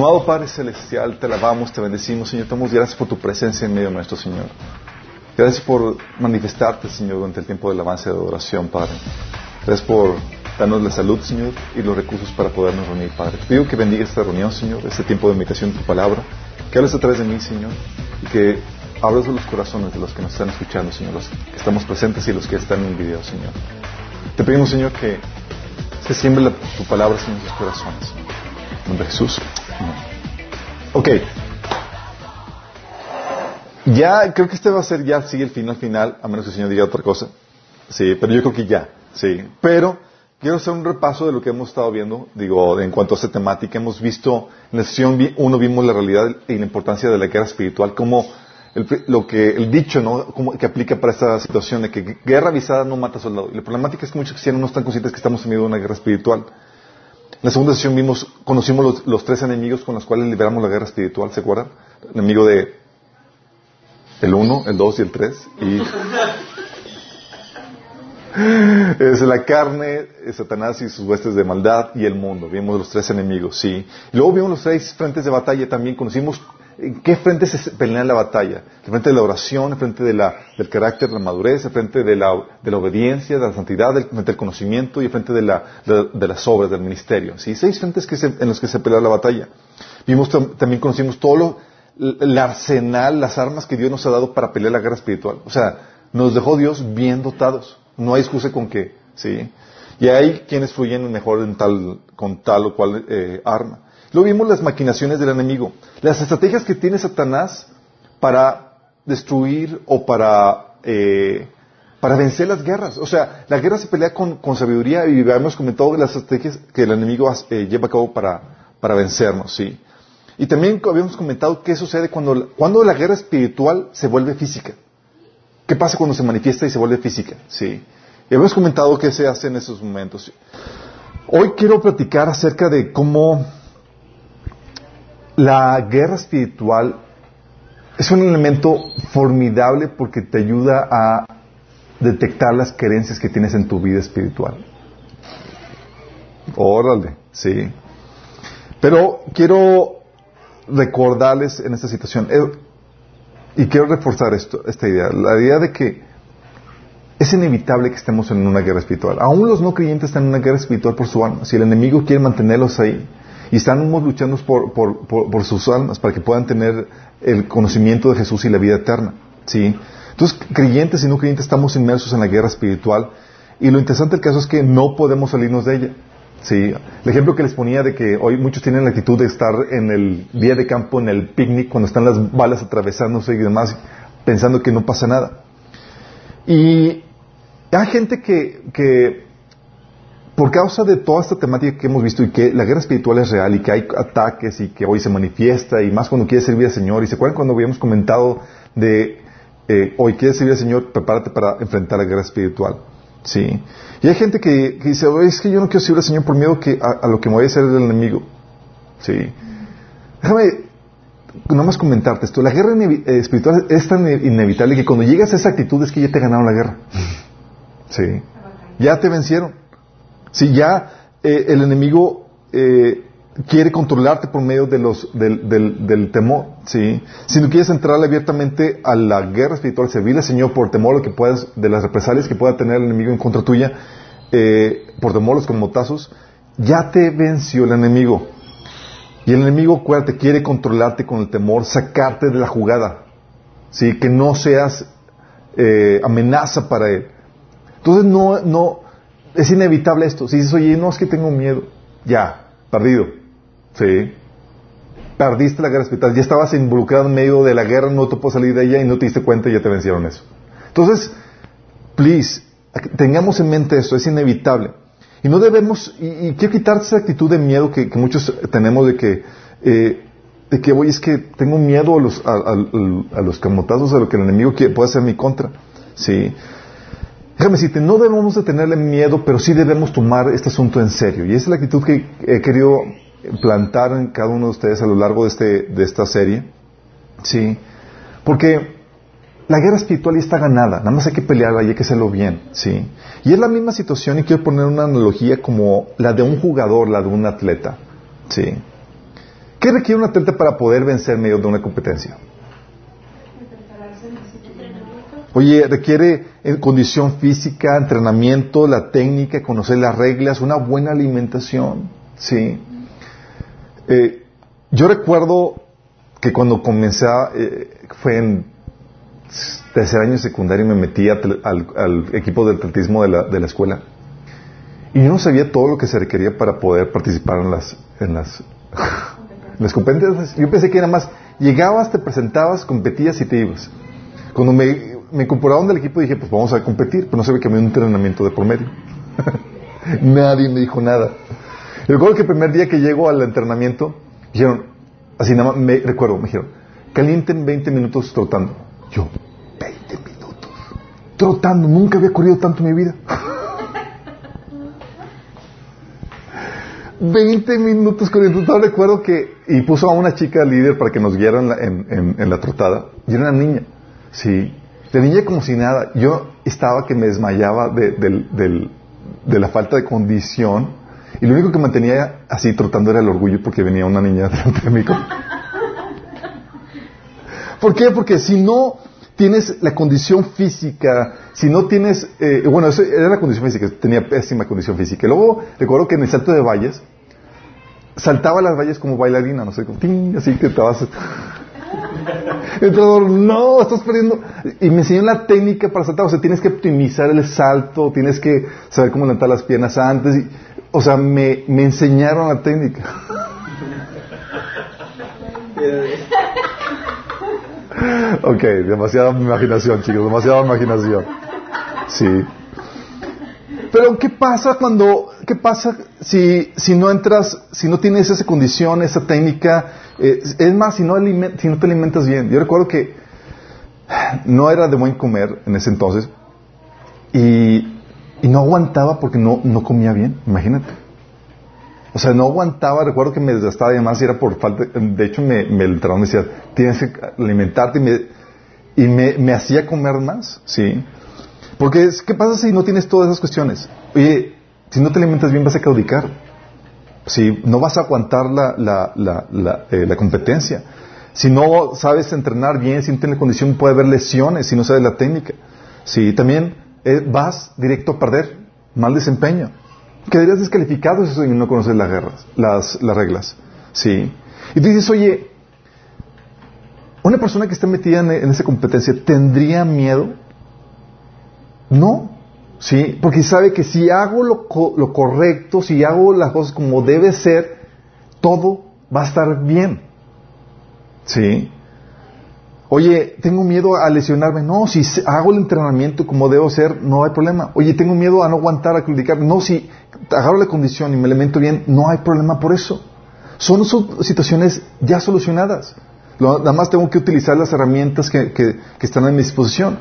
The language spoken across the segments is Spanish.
Amado Padre Celestial, te alabamos, te bendecimos, Señor. Te gracias por tu presencia en medio nuestro Señor. Gracias por manifestarte, Señor, durante el tiempo del avance de adoración, Padre. Gracias por darnos la salud, Señor, y los recursos para podernos reunir, Padre. Te pido que bendiga esta reunión, Señor, este tiempo de meditación de tu palabra, que hables a través de mí, Señor, y que abras los corazones de los que nos están escuchando, Señor, los que estamos presentes y los que están en el video, Señor. Te pedimos, Señor, que se siembre tu palabra en nuestros corazones. En nombre de Jesús. Amén. Ok. Ya, creo que este va a ser ya, sigue el final final, a menos que el Señor diga otra cosa. Sí, pero yo creo que ya, sí. Pero quiero hacer un repaso de lo que hemos estado viendo, digo, en cuanto a esta temática. Hemos visto, en la sesión 1 vimos la realidad y la importancia de la guerra espiritual, como el, lo que, el dicho, ¿no? Como que aplica para esta situación de que guerra avisada no mata soldado. Y la problemática es que muchos cristianos no están conscientes que estamos en medio de una guerra espiritual. La segunda sesión vimos, conocimos los, tres enemigos con los cuales liberamos la guerra espiritual, ¿se acuerdan? El enemigo de el 1, el 2 y el 3. Y es la carne, Satanás y sus huestes de maldad y el mundo. Vimos los tres enemigos, sí. Y luego vimos los tres frentes de batalla también. Conocimos en qué frente se pelea la batalla. El frente de la oración, el frente de la, del carácter, de la madurez, el frente de la, de la obediencia, de la santidad, el frente del conocimiento y el frente de, la, de, las obras, del ministerio. Sí, seis frentes que se, en los que se pelea la batalla. Vimos tam- también conocimos todo el arsenal, las armas que Dios nos ha dado para pelear la guerra espiritual. O sea, nos dejó Dios bien dotados. No hay excusa con qué, ¿sí? Y hay quienes fluyen mejor en tal, con tal o cual eh, arma. Luego vimos las maquinaciones del enemigo, las estrategias que tiene Satanás para destruir o para, eh, para vencer las guerras. O sea, la guerra se pelea con, con sabiduría y hemos comentado las estrategias que el enemigo eh, lleva a cabo para, para vencernos, ¿sí? Y también habíamos comentado qué sucede cuando, cuando la guerra espiritual se vuelve física. ¿Qué pasa cuando se manifiesta y se vuelve física? Sí. Y hemos comentado qué se hace en esos momentos. Hoy quiero platicar acerca de cómo la guerra espiritual es un elemento formidable porque te ayuda a detectar las creencias que tienes en tu vida espiritual. Órale, sí. Pero quiero recordarles en esta situación, eh, y quiero reforzar esto, esta idea, la idea de que es inevitable que estemos en una guerra espiritual. Aún los no creyentes están en una guerra espiritual por su alma. Si el enemigo quiere mantenerlos ahí, y estamos luchando por, por, por, sus almas para que puedan tener el conocimiento de Jesús y la vida eterna. ¿sí? Entonces, creyentes y no creyentes estamos inmersos en la guerra espiritual y lo interesante del caso es que no podemos salirnos de ella. Sí, el ejemplo que les ponía de que hoy muchos tienen la actitud de estar en el día de campo, en el picnic, cuando están las balas atravesándose y demás, pensando que no pasa nada. Y hay gente que, que por causa de toda esta temática que hemos visto y que la guerra espiritual es real y que hay ataques y que hoy se manifiesta y más cuando quieres servir al Señor. Y se acuerdan cuando habíamos comentado de eh, hoy quieres servir al Señor, prepárate para enfrentar la guerra espiritual. Sí. Y hay gente que, dice, "Oye, es que yo no quiero servir al Señor por miedo que a, lo que me vaya a hacer el enemigo. Sí. Déjame nomás comentarte esto. La guerra eh, espiritual es tan inevitable que cuando llegas a esa actitud es que ya te ganaron la guerra. Sí. Ya te vencieron. Si ya eh, el enemigo eh, quiere controlarte por medio de los, del, del, del temor, ¿sí? Si no quieres entrar abiertamente a la guerra espiritual, al Señor por temor que puedas, de las represalias que pueda tener el enemigo en contra tuya, eh, por temor los conmotazos, ya te venció el enemigo. Y el enemigo, acuérdate, quiere controlarte con el temor, sacarte de la jugada, ¿sí? Que no seas eh, amenaza para él. Entonces no, no, es inevitable esto. Si dices, oye, no es que tengo miedo, ya, perdido. Sí. Perdiste la guerra espiritual, ya estabas involucrado en medio de la guerra, no te puedes salir de ella y no te diste cuenta y ya te vencieron eso. Entonces, please, tengamos en mente esto, es inevitable. Y no debemos, y, y quiero esa actitud de miedo que, muchos tenemos de que, eh, de que, oye, es que tengo miedo a los, a- a los camotazos, a lo que el enemigo quiere, puede hacer en mi contra. Sí. Déjame decirte, no debemos de tenerle miedo, pero sí debemos tomar este asunto en serio. Y esa es la actitud que he querido plantar en cada uno de ustedes a lo largo de, este, de esta serie. Sí. Porque la guerra espiritual ya está ganada, nada más hay que pelearla y hay que hacerlo bien, ¿sí? Y es la misma situación y quiero poner una analogía como la de un jugador, la de un atleta, ¿sí? ¿Qué requiere un atleta para poder vencer en medio de una competencia? Oye, requiere eh, condición física, entrenamiento, la técnica, conocer las reglas, una buena alimentación, ¿sí? Eh, yo recuerdo que cuando comencé, eh, fue en tercer año de secundaria me metí al, equipo de atletismo de la, de la, escuela. Y yo no sabía todo lo que se requería para poder participar en las, en las, las competencias. Yo pensé que era más, llegabas, te presentabas, competías y te ibas. Cuando me, me incorporaron del equipo dije, pues vamos a competir, pero no sabía que había un entrenamiento de por medio. Nadie me dijo nada. Y recuerdo que el primer día que llego al entrenamiento, dijeron, así nada más, me recuerdo, me dijeron, calienten 20 minutos trotando. Yo, 20 minutos. Trotando, nunca había corrido tanto en mi vida. 20 minutos corriendo. Todo recuerdo que, y puso a una chica líder para que nos guiara en la, en, la trotada, y era una niña, sí. De niña como si nada. Yo estaba que me desmayaba de, la falta de condición, y lo único que mantenía así trotando era el orgullo porque venía una niña delante de mí. ¿Por qué? Porque si no tienes la condición física, si no tienes, eh, bueno, eso era la condición física, tenía pésima condición física. Luego recuerdo que en el salto de valles, saltaba las valles como bailarina, no sé, así que estabas... Entrador, no, estás perdiendo. Y me enseñó la técnica para saltar. O sea, tienes que optimizar el salto, tienes que saber cómo levantar las piernas antes. O sea, me, me enseñaron la técnica. ok, demasiada imaginación, chicos, demasiada imaginación. Sí. Pero ¿qué pasa cuando, qué pasa si, si no entras, si no tienes esa condición, esa técnica? Eh, es más, si no, te alimentas bien. Yo recuerdo que no era de buen comer en ese entonces y, no aguantaba porque no, no comía bien, imagínate. O sea, no aguantaba, recuerdo que me desgastaba además y era por falta, de hecho me, me el me decía, tienes que alimentarte y me, y me, me hacía comer más, ¿sí? Porque, ¿qué pasa si no tienes todas esas cuestiones? Oye, si no te alimentas bien vas a claudicar, ¿sí? No vas a aguantar la, la, eh, la competencia. Si no sabes entrenar bien, si no tienes condición, puede haber lesiones si no sabes la técnica. Sí, también eh, vas directo a perder, mal desempeño quedarías descalificado si no conoces las, guerras, las, las reglas. ¿Sí? Y tú dices, oye, una persona que está metida en, esa competencia, ¿tendría miedo? No. ¿Sí? Porque sabe que si hago lo, lo correcto, si hago las cosas como debe ser, todo va a estar bien. ¿Sí? Oye, tengo miedo a lesionarme. No, si hago el entrenamiento como debo ser, no hay problema. Oye, tengo miedo a no aguantar, a criticar. No, si agarro la condición y me alimento bien, no hay problema por eso. Son, situaciones ya solucionadas. nada más tengo que utilizar las herramientas que, están a mi disposición.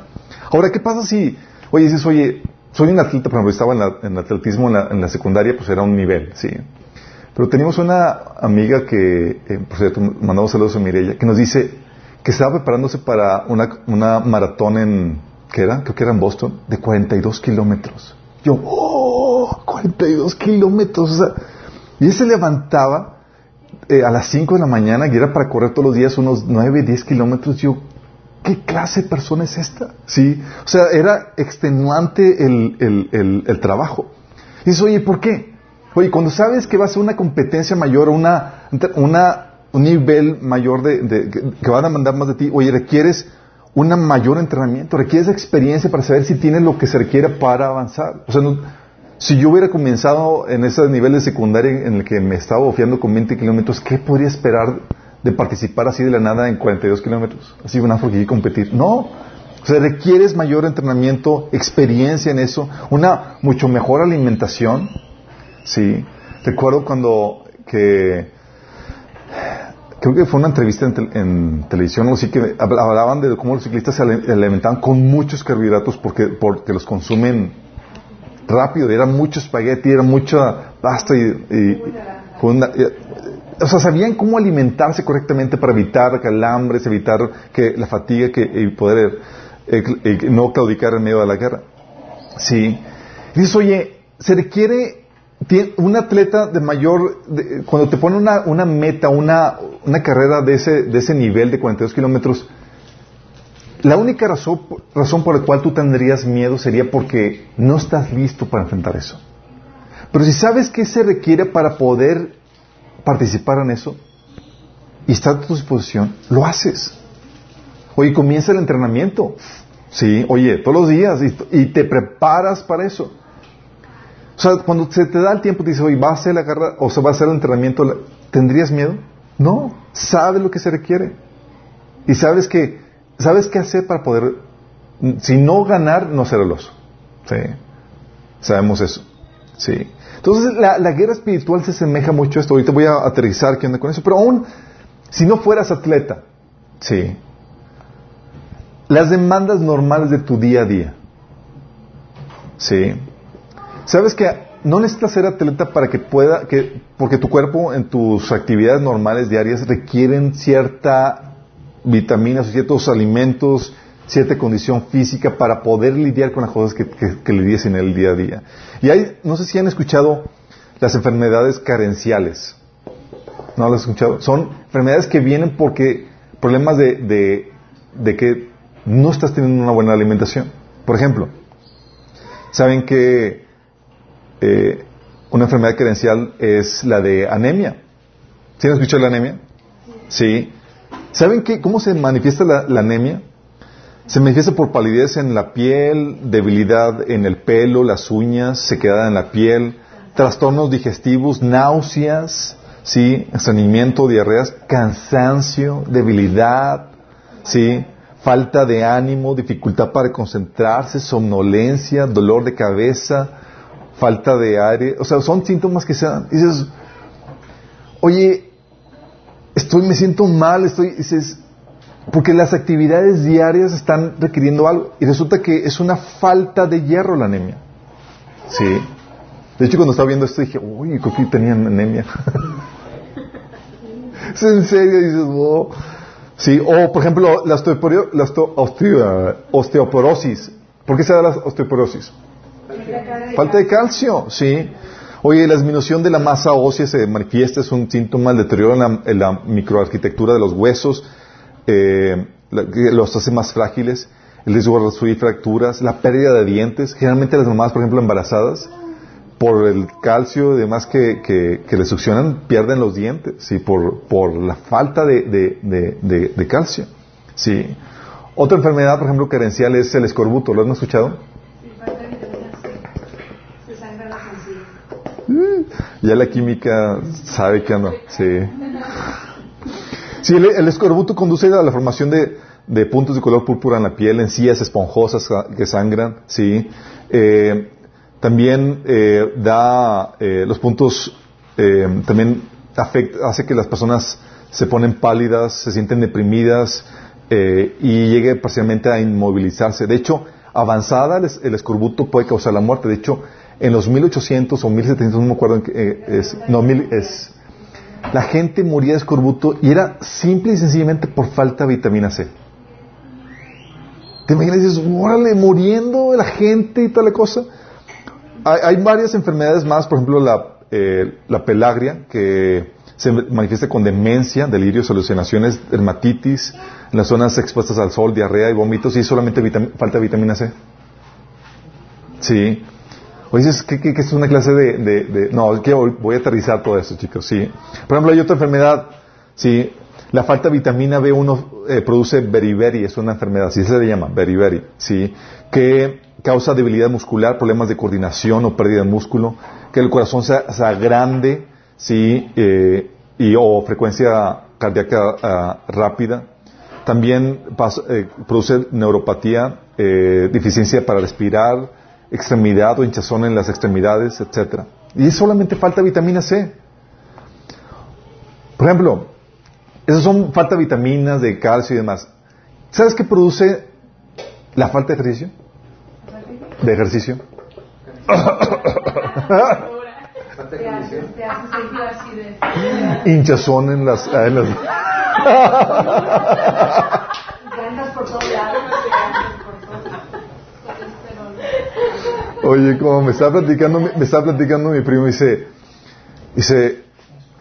Ahora, ¿qué pasa si, oye, dices, oye, soy un atleta, por ejemplo, estaba en, el atletismo en la, secundaria, pues era un nivel, sí. Pero teníamos una amiga que, eh, por cierto, mandamos saludos a Mirella, que nos dice, que estaba preparándose para una, una maratón en, ¿qué era? Creo que era en Boston, de 42 kilómetros. Yo, ¡oh! 42 kilómetros. O sea, y él se levantaba eh, a las 5 de la mañana y era para correr todos los días unos 9, 10 kilómetros. Yo, ¿qué clase de persona es esta? Sí, o sea, era extenuante el, el, el, trabajo. Y dices, oye, ¿por qué? Oye, cuando sabes que va a ser una competencia mayor, una, una un nivel mayor de, que van a mandar más de ti, oye, requieres un mayor entrenamiento, requieres experiencia para saber si tienes lo que se requiere para avanzar. O sea, si yo hubiera comenzado en ese nivel de secundaria en el que me estaba ofiando con 20 kilómetros, ¿qué podría esperar de participar así de la nada en 42 kilómetros? Así una porque competir. No. O sea, requieres mayor entrenamiento, experiencia en eso, una mucho mejor alimentación. Sí. Recuerdo cuando que creo que fue una entrevista en, televisión, o sí que hablaban de cómo los ciclistas se alimentaban con muchos carbohidratos porque, porque los consumen rápido, era mucho espagueti, era mucha pasta y, o sea, sabían cómo alimentarse correctamente para evitar calambres, evitar que la fatiga que, y poder no claudicar en medio de la guerra. Sí. Dices, oye, se requiere un atleta de mayor, cuando te pone una, una meta, una, una, carrera de ese, de ese nivel de 42 kilómetros, la única razón, razón por la cual tú tendrías miedo sería porque no estás listo para enfrentar eso. Pero si sabes qué se requiere para poder participar en eso y está a tu disposición, lo haces. Oye, comienza el entrenamiento. Sí, oye, todos los días y, te preparas para eso. O sea, cuando se te da el tiempo, te dices, oye, ¿va a hacer la carrera o se va a hacer el entrenamiento? ¿Tendrías miedo? No, sabes lo que se requiere. Y sabes que, sabes qué hacer para poder, si no ganar, no ser el oso. Sí, sabemos eso. Sí. Entonces, la, guerra espiritual se asemeja mucho a esto. Ahorita voy a aterrizar qué onda con eso. Pero aún, si no fueras atleta, sí, las demandas normales de tu día a día. Sí. Sabes que no necesitas ser atleta para que pueda, que, porque tu cuerpo en tus actividades normales diarias requieren cierta vitaminas ciertos alimentos, cierta condición física para poder lidiar con las cosas que, que, lidies en el día a día. Y hay, no sé si han escuchado las enfermedades carenciales. ¿No las han escuchado? Son enfermedades que vienen porque problemas de, de, de que no estás teniendo una buena alimentación. Por ejemplo, saben que eh, una enfermedad credencial es la de anemia. ¿Sí han escuchado la anemia? Sí. ¿Saben qué, cómo se manifiesta la, anemia? Se manifiesta por palidez en la piel, debilidad en el pelo, las uñas, sequedad en la piel, trastornos digestivos, náuseas, ¿sí? estreñimiento, diarreas, cansancio, debilidad, ¿sí? falta de ánimo, dificultad para concentrarse, somnolencia, dolor de cabeza, falta de aire. O sea, son síntomas que se dan. dices, oye, estoy, me siento mal, estoy, dices, porque las actividades diarias están requiriendo algo. Y resulta que es una falta de hierro la anemia. Sí. De hecho, cuando estaba viendo esto dije, uy, creo que tenían anemia. es en serio, dices, oh. Sí, o por ejemplo, la, osteoporosis. ¿Por qué se da la osteoporosis? Falta de calcio, sí. Oye, la disminución de la masa ósea se manifiesta, es un síntoma del deterioro en la, microarquitectura de los huesos, eh, los hace más frágiles, el riesgo de sufrir fracturas, la pérdida de dientes. Generalmente las mamás, por ejemplo, embarazadas, por el calcio y demás que, que, le succionan, pierden los dientes, ¿sí? por, por la falta de, de, de, calcio. ¿sí? Otra enfermedad, por ejemplo, carencial es el escorbuto. ¿Lo han escuchado? Mm, ya la química sabe que no. Sí. Sí, el, escorbuto conduce a la formación de, de, puntos de color púrpura en la piel, encías esponjosas que sangran. Sí. Eh, también eh, da eh, los puntos, eh, también hace que las personas se ponen pálidas, se sienten deprimidas y llegue parcialmente a inmovilizarse. De hecho, avanzada el, escorbuto puede causar la muerte. De hecho, en los 1800 o 1700, no me acuerdo, es, no, mil, es, la gente moría de escorbuto y era simple y sencillamente por falta de vitamina C. ¿Te imaginas? Dices, órale, muriendo la gente y tal cosa hay, varias enfermedades más, por ejemplo la, eh, la pelagria, que se manifiesta con demencia, delirios, alucinaciones, dermatitis, en las zonas expuestas al sol, diarrea y vómitos, y solamente falta vitamina C. Sí. O dices que, es una clase de, de, No, que voy a aterrizar todo eso, chicos, sí. Por ejemplo, hay otra enfermedad, sí. La falta de vitamina B1 eh, produce beriberi, es una enfermedad, así se le llama, beriberi, sí. Que causa debilidad muscular, problemas de coordinación o pérdida de músculo, que el corazón sea, grande, sí, eh, y o frecuencia cardíaca ah, rápida. También eh, produce neuropatía, eh, deficiencia para respirar, extremidad o hinchazón en las extremidades, etc. Y solamente falta vitamina C. Por ejemplo, esas son falta de vitaminas, de calcio y demás. ¿Sabes qué produce la falta de ejercicio? de ejercicio. Hinchazón en las... En las... Oye, como me estaba platicando, me estaba platicando mi primo, dice, dice,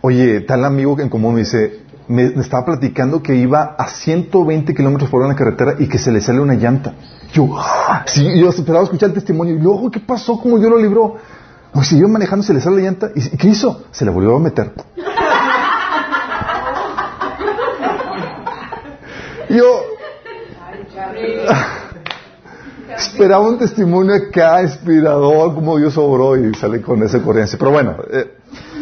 oye, tal amigo en común, dice, me, estaba platicando que iba a 120 kilómetros por hora en la carretera y que se le sale una llanta. Yo, ¡ah! sí, yo esperaba escuchar el testimonio y luego, ¿qué pasó? ¿Cómo yo lo libró? No, siguió manejando, se le sale la llanta. ¿Y qué hizo? Se le volvió a meter. yo, esperaba un testimonio acá inspirador, como Dios obró y sale con esa corriente. Pero bueno, eh,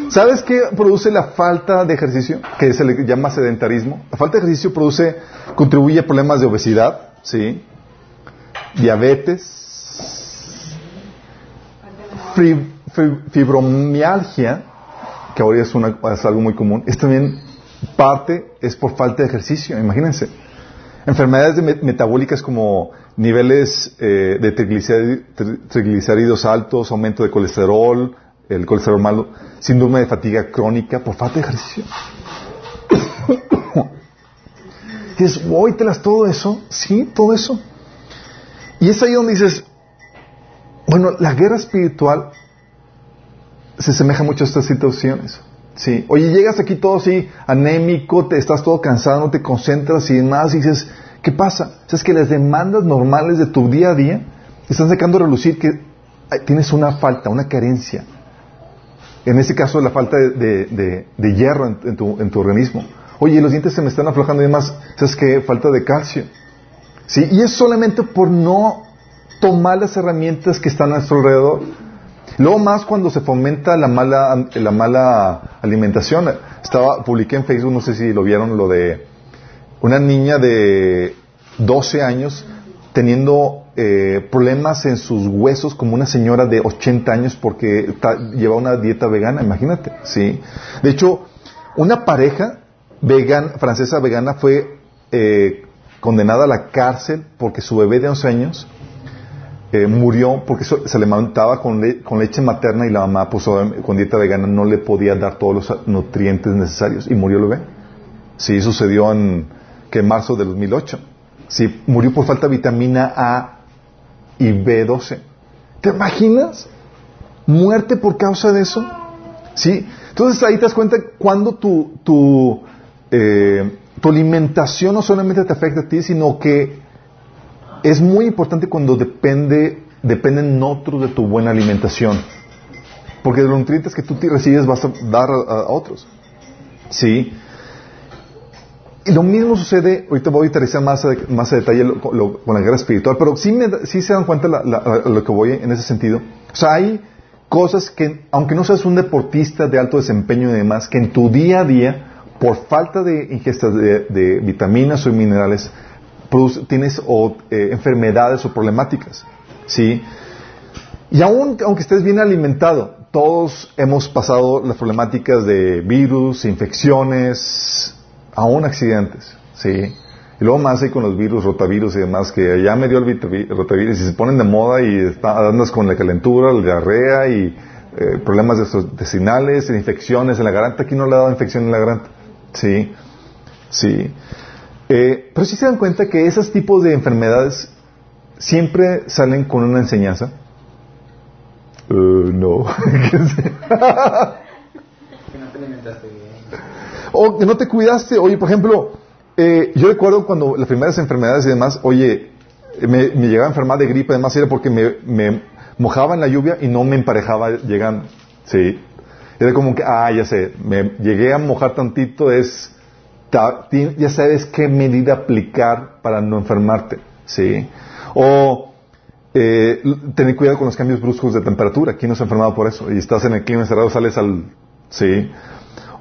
¿sabes qué produce la falta de ejercicio? Que se le llama sedentarismo. La falta de ejercicio produce, contribuye a problemas de obesidad, ¿sí? Diabetes, fibromialgia, que ahora es, una, es algo muy común. Es también parte, es por falta de ejercicio, imagínense. Enfermedades metabólicas como niveles eh, de triglicéridos altos, aumento de colesterol, el colesterol malo, síndrome de fatiga crónica por falta de ejercicio. dices, telas todo eso, sí, todo eso. Y es ahí donde dices, bueno, la guerra espiritual se asemeja mucho a estas situaciones. Sí. Oye, llegas aquí todo así, anémico, te estás todo cansado, no te concentras y demás, y dices, ¿qué pasa? es que las demandas normales de tu día a día están sacando a relucir que tienes una falta, una carencia. En este caso, la falta de, hierro en, tu, en, tu, organismo. Oye, los dientes se me están aflojando y demás, ¿sabes qué? Falta de calcio. ¿Sí? Y es solamente por no tomar las herramientas que están a nuestro alrededor. Luego más cuando se fomenta la mala, la mala alimentación. Estaba, publiqué en Facebook, no sé si lo vieron, lo de una niña de 12 años teniendo eh, problemas en sus huesos como una señora de 80 años porque lleva una dieta vegana, imagínate, ¿sí? De hecho, una pareja vegan, francesa vegana fue eh, condenada a la cárcel porque su bebé de 11 años murió porque se le levantaba con, leche materna y la mamá, pues con dieta vegana, no le podía dar todos los nutrientes necesarios y murió el bebé. Sí, sucedió en, que en marzo del 2008. Sí, murió por falta de vitamina A y B12. ¿Te imaginas? Muerte por causa de eso. Sí. Entonces ahí te das cuenta cuando tu, tu, eh, tu alimentación no solamente te afecta a ti, sino que es muy importante cuando depende, dependen otros de tu buena alimentación. Porque de los nutrientes que tú recibes vas a dar a, otros. ¿Sí? Y lo mismo sucede, ahorita voy a aterrizar más a, más a detalle con la guerra espiritual, pero sí, se dan cuenta lo que voy en ese sentido. O sea, hay cosas que, aunque no seas un deportista de alto desempeño y demás, que en tu día a día, por falta de ingesta de vitaminas o minerales, tienes eh, enfermedades o problemáticas. ¿sí? Y aún, aunque estés bien alimentado, todos hemos pasado las problemáticas de virus, infecciones, aún accidentes. ¿sí? Y luego más hay con los virus, rotavirus y demás, que ya me dio el rotavirus y se ponen de moda y andas con la calentura, la diarrea y eh, problemas intestinales, infecciones en la garganta. Aquí no le ha dado infección en la garganta. Sí, sí. Eh, pero si se dan cuenta que esos tipos de enfermedades siempre salen con una enseñanza. Uh, no. que no te alimentaste bien. O que no te cuidaste. Oye, por ejemplo, eh, yo recuerdo cuando las primeras enfermedades y demás, oye, me, llegaba a enfermar de gripe, además era porque me, me, mojaba en la lluvia y no me emparejaba llegando. Sí. Era como que, ah, ya sé, me llegué a mojar tantito, es ya sabes qué medida aplicar para no enfermarte, ¿sí? O eh, tener cuidado con los cambios bruscos de temperatura. ¿Quién no se ha enfermado por eso? Y estás en el clima encerrado, sales al... ¿sí?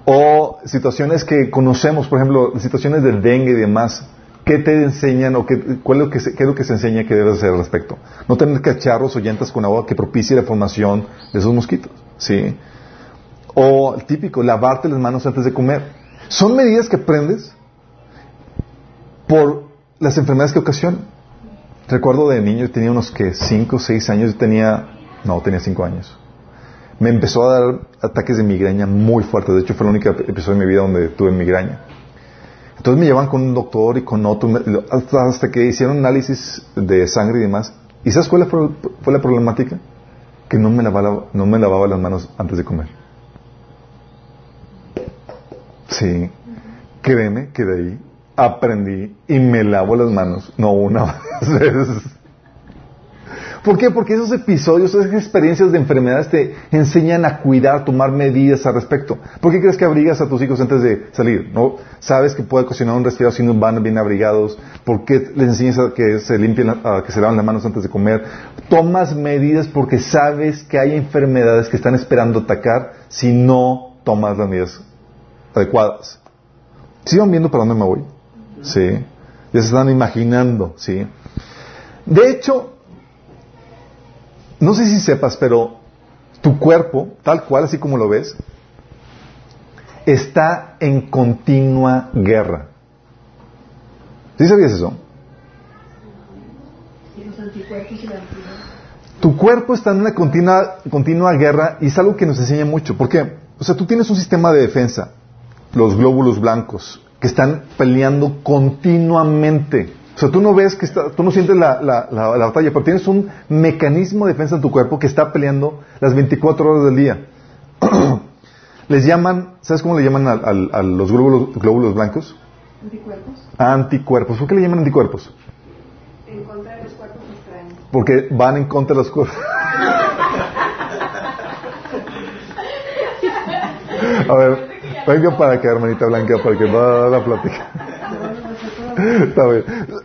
O situaciones que conocemos, por ejemplo, situaciones del dengue y demás. ¿Qué te enseñan o qué, cuál es lo que se, qué es lo que se enseña que debes hacer al respecto? No tener cacharros o llantas con agua que propicie la formación de esos mosquitos, ¿sí? O típico, lavarte las manos antes de comer. Son medidas que aprendes por las enfermedades que ocasionan. Recuerdo de niño, tenía unos que 5 o 6 años, tenía, no, tenía 5 años. Me empezó a dar ataques de migraña muy fuertes. De hecho, fue la única episodio de mi vida donde tuve migraña. Entonces me llevan con un doctor y con otro, hasta que hicieron análisis de sangre y demás. ¿Y sabes cuál fue la problemática? que no me, lavaba, no me lavaba las manos antes de comer. Sí, créeme que de ahí aprendí y me lavo las manos, no una vez. ¿Por qué? Porque esos episodios, esas experiencias de enfermedades te enseñan a cuidar, tomar medidas al respecto. ¿Por qué crees que abrigas a tus hijos antes de salir? ¿No? Sabes que puede cocinar un resfriado si no van bien abrigados. ¿Por qué les enseñas a que se limpien, a que se laven las manos antes de comer? Tomas medidas porque sabes que hay enfermedades que están esperando atacar si no tomas las medidas adecuadas. ¿Sí van viendo para dónde me voy? Sí. Ya se están imaginando, ¿sí? De hecho, no sé si sepas, pero tu cuerpo, tal cual, así como lo ves, está en continua guerra. ¿Sí sabías eso? Tu cuerpo está en una continua, continua guerra y es algo que nos enseña mucho. ¿Por qué? O sea, tú tienes un sistema de defensa, los glóbulos blancos, que están peleando continuamente. O sea, tú no ves que está, tú no sientes la, la, la, batalla, pero tienes un mecanismo de defensa en tu cuerpo que está peleando las 24 horas del día. Les llaman, ¿sabes cómo le llaman a, a, a los glóbulos, glóbulos, blancos? Anticuerpos. Anticuerpos. ¿Por qué le llaman anticuerpos? En contra de los cuerpos extraños. Porque van en contra de los cuerpos. a ver, venga para acá, hermanita Blanca, para que va a la plática.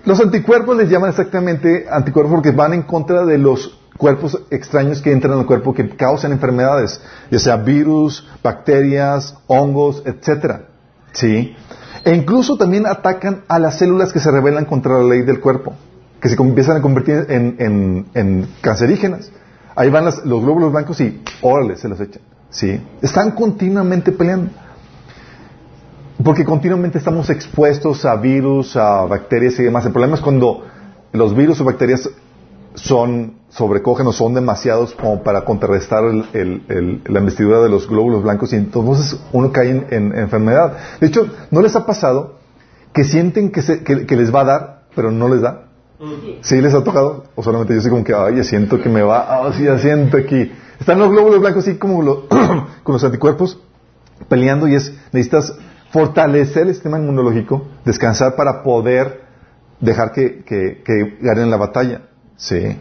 Los anticuerpos les llaman exactamente anticuerpos porque van en contra de los cuerpos extraños que entran al cuerpo que causan enfermedades, ya sea virus, bacterias, hongos, etcétera. ¿Sí? E incluso también atacan a las células que se rebelan contra la ley del cuerpo, que se empiezan a convertir en, en, en cancerígenas. Ahí van las, los glóbulos blancos y órale, se los echan. ¿Sí? Están continuamente peleando. Porque continuamente estamos expuestos a virus, a bacterias y demás. El problema es cuando los virus o bacterias son sobrecogen o son demasiados como para contrarrestar el, el, el, la investidura de los glóbulos blancos y entonces uno cae en, en, enfermedad. De hecho, ¿no les ha pasado que sienten que, se, que, les va a dar, pero no les da? ¿Sí les ha tocado? O solamente yo sé como que, ay, siento que me va, ah, sí, ya siento aquí. Están los glóbulos blancos así como lo, con los anticuerpos peleando y es, necesitas fortalecer el sistema inmunológico, descansar para poder dejar que, ganen la batalla. Sí.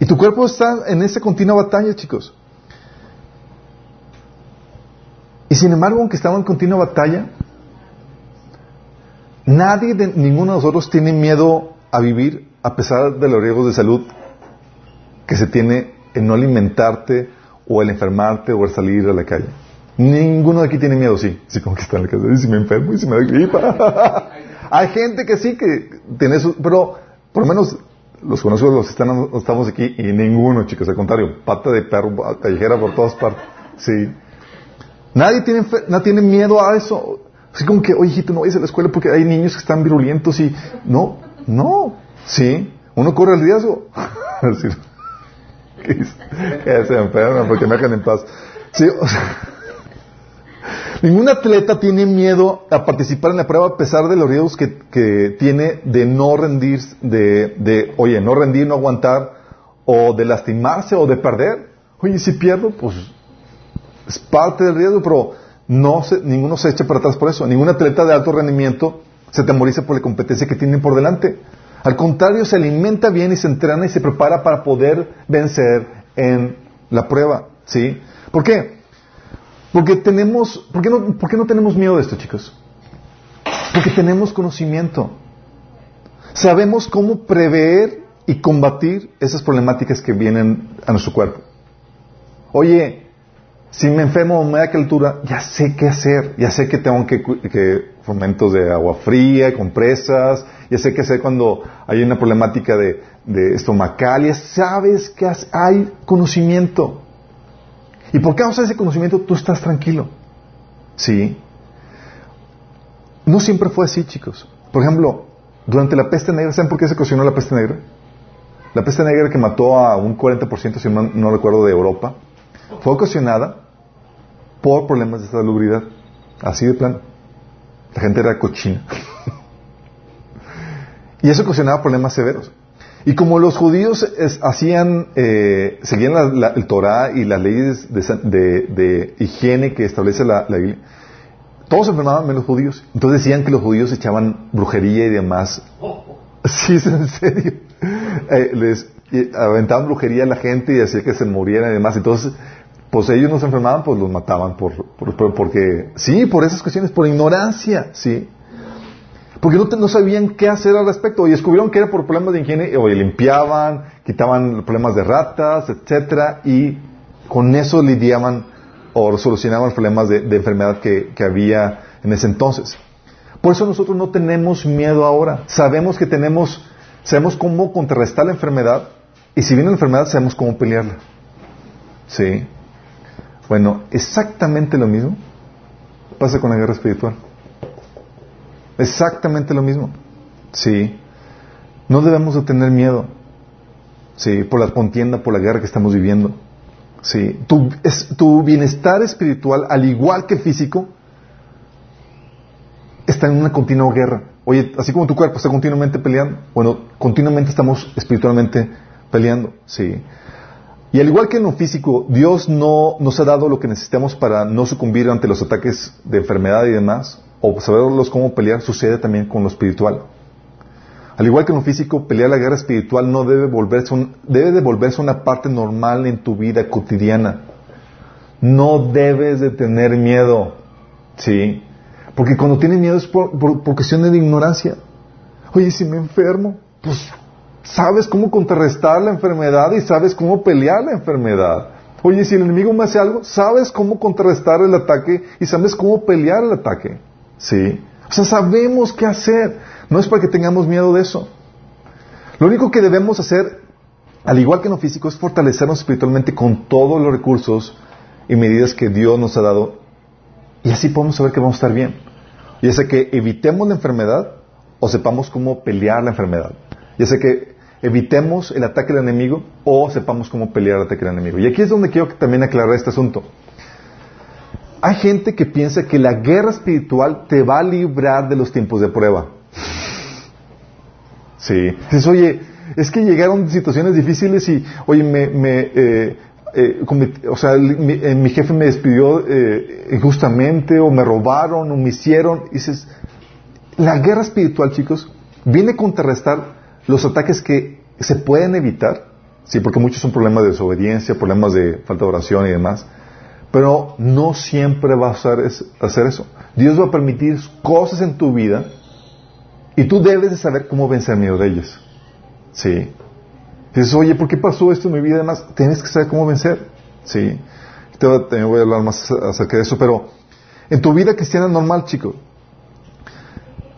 Y tu cuerpo está en esa continua batalla, chicos. Y sin embargo, aunque estamos en continua batalla, nadie de ninguno de nosotros tiene miedo a vivir a pesar de los riesgos de salud que se tiene en no alimentarte o el enfermarte o el salir a la calle. Ninguno de aquí tiene miedo, sí. Sí, como que está en la casa. Y si me enfermo y si me da gripa. Hay gente que sí que tiene eso, pero por lo menos los conocidos los están, estamos aquí y ninguno, chicos, al contrario, pata de perro callejera por todas partes. Sí. Nadie tiene, nadie tiene miedo a eso. Así como que, oye, no vayas a la escuela porque hay niños que están virulentos y... No, no. Sí. Uno corre el riesgo. decir, que se enferman porque me dejan en paz. Sí, o sea, Ningún atleta tiene miedo a participar en la prueba a pesar de los riesgos que, tiene de no rendir, de, oye, no rendir, no aguantar, o de lastimarse o de perder. Oye, si pierdo, pues es parte del riesgo, pero no ninguno se echa para atrás por eso. Ningún atleta de alto rendimiento se temoriza por la competencia que tiene por delante. Al contrario, se alimenta bien y se entrena y se prepara para poder vencer en la prueba. ¿Sí? ¿Por qué? Porque tenemos, ¿por qué, no, ¿por qué no tenemos miedo de esto, chicos? Porque tenemos conocimiento. Sabemos cómo prever y combatir esas problemáticas que vienen a nuestro cuerpo. Oye, si me enfermo o me da altura, ya sé qué hacer. Ya sé que tengo que, que fomentos de agua fría, compresas. Ya sé qué hacer cuando hay una problemática de, de estomacal. Ya sabes que hay conocimiento. Y por causa de ese conocimiento tú estás tranquilo. ¿Sí? No siempre fue así, chicos. Por ejemplo, durante la peste negra, ¿saben por qué se ocasionó la peste negra? La peste negra que mató a un 40%, si no, no recuerdo, de Europa, fue ocasionada por problemas de salubridad. Así de plano. La gente era cochina. y eso ocasionaba problemas severos. Y como los judíos hacían, eh, seguían la- la- el Torah y las leyes de, de- de higiene que establece la, la todos se enfermaban menos judíos. Entonces decían que los judíos echaban brujería y demás. Sí, es en serio. Eh, les eh, aventaban brujería a la gente y hacía que se murieran y demás. Entonces, pues ellos no se enfermaban, pues los mataban por- por- porque, sí, por esas cuestiones, por ignorancia, sí. Porque no, sabían qué hacer al respecto y descubrieron que era por problemas de higiene, o limpiaban, quitaban problemas de ratas, etcétera, y con eso lidiaban o solucionaban los problemas de, de enfermedad que, que había en ese entonces. Por eso nosotros no tenemos miedo ahora. Sabemos que tenemos, sabemos cómo contrarrestar la enfermedad y si viene la enfermedad sabemos cómo pelearla. Sí. Bueno, exactamente lo mismo pasa con la guerra espiritual. Exactamente lo mismo. Sí. No debemos de tener miedo. Sí, por la contienda, por la guerra que estamos viviendo. Sí. Tu, es- tu bienestar espiritual, al igual que físico, está en una continua guerra. Oye, así como tu cuerpo está continuamente peleando, bueno, continuamente estamos espiritualmente peleando. Sí. Y al igual que en lo físico, Dios no nos ha dado lo que necesitamos para no sucumbir ante los ataques de enfermedad y demás, o saberlos cómo pelear, sucede también con lo espiritual. Al igual que en lo físico, pelear la guerra espiritual no debe volverse, un- debe de volverse una parte normal en tu vida cotidiana. No debes de tener miedo, ¿sí? Porque cuando tienes miedo es por, por, por cuestiones de ignorancia. Oye, si me enfermo, pues sabes cómo contrarrestar la enfermedad y sabes cómo pelear la enfermedad. Oye, si el enemigo me hace algo, sabes cómo contrarrestar el ataque y sabes cómo pelear el ataque. ¿Sí? O sea, sabemos qué hacer. No es para que tengamos miedo de eso. Lo único que debemos hacer, al igual que en lo físico, es fortalecernos espiritualmente con todos los recursos y medidas que Dios nos ha dado. Y así podemos saber que vamos a estar bien. Ya sea que evitemos la enfermedad o sepamos cómo pelear la enfermedad. Ya sea que evitemos el ataque del enemigo o sepamos cómo pelear el ataque del enemigo. Y aquí es donde quiero también aclarar este asunto. Hay gente que piensa que la guerra espiritual te va a librar de los tiempos de prueba. Sí. Dices, oye, es que llegaron situaciones difíciles y, oye, me, me, eh, eh, o sea, eh, mi jefe me despidió injustamente o me robaron o me hicieron. Dices, la guerra espiritual, chicos, viene a contrarrestar los ataques que se pueden evitar, sí, porque muchos son problemas de desobediencia, problemas de falta de oración y demás, pero no siempre va a hacer, es- hacer eso. Dios va a permitir cosas en tu vida y tú debes de saber cómo vencer miedo de ellas. Sí. Dices, oye, ¿por qué pasó esto en mi vida? Además, tienes que saber cómo vencer. Sí. Te voy a- hablar más acerca de eso, pero en tu vida cristiana normal, chico,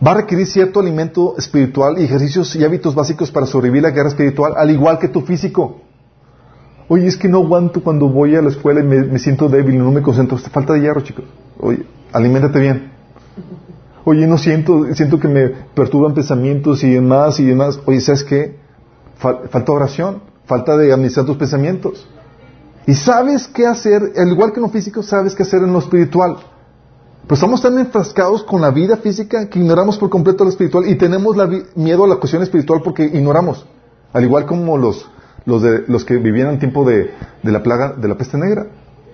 va a requerir cierto alimento espiritual y ejercicios y hábitos básicos para sobrevivir la guerra espiritual, al igual que tu físico. Oye, es que no aguanto cuando voy a la escuela y me, siento débil no me concentro. Falta de hierro, chicos. Oye, aliméntate bien. Oye, no siento, siento que me perturban pensamientos y demás y demás. Oye, ¿sabes qué? Fal- falta oración, falta de administrar tus pensamientos. Y sabes qué hacer, al igual que en lo físico, sabes qué hacer en lo espiritual. Pero estamos tan enfrascados con la vida física que ignoramos por completo lo espiritual y tenemos la miedo a la cuestión espiritual porque ignoramos. Al igual como los, los, de, los que vivían en tiempo de, la plaga, de la peste negra.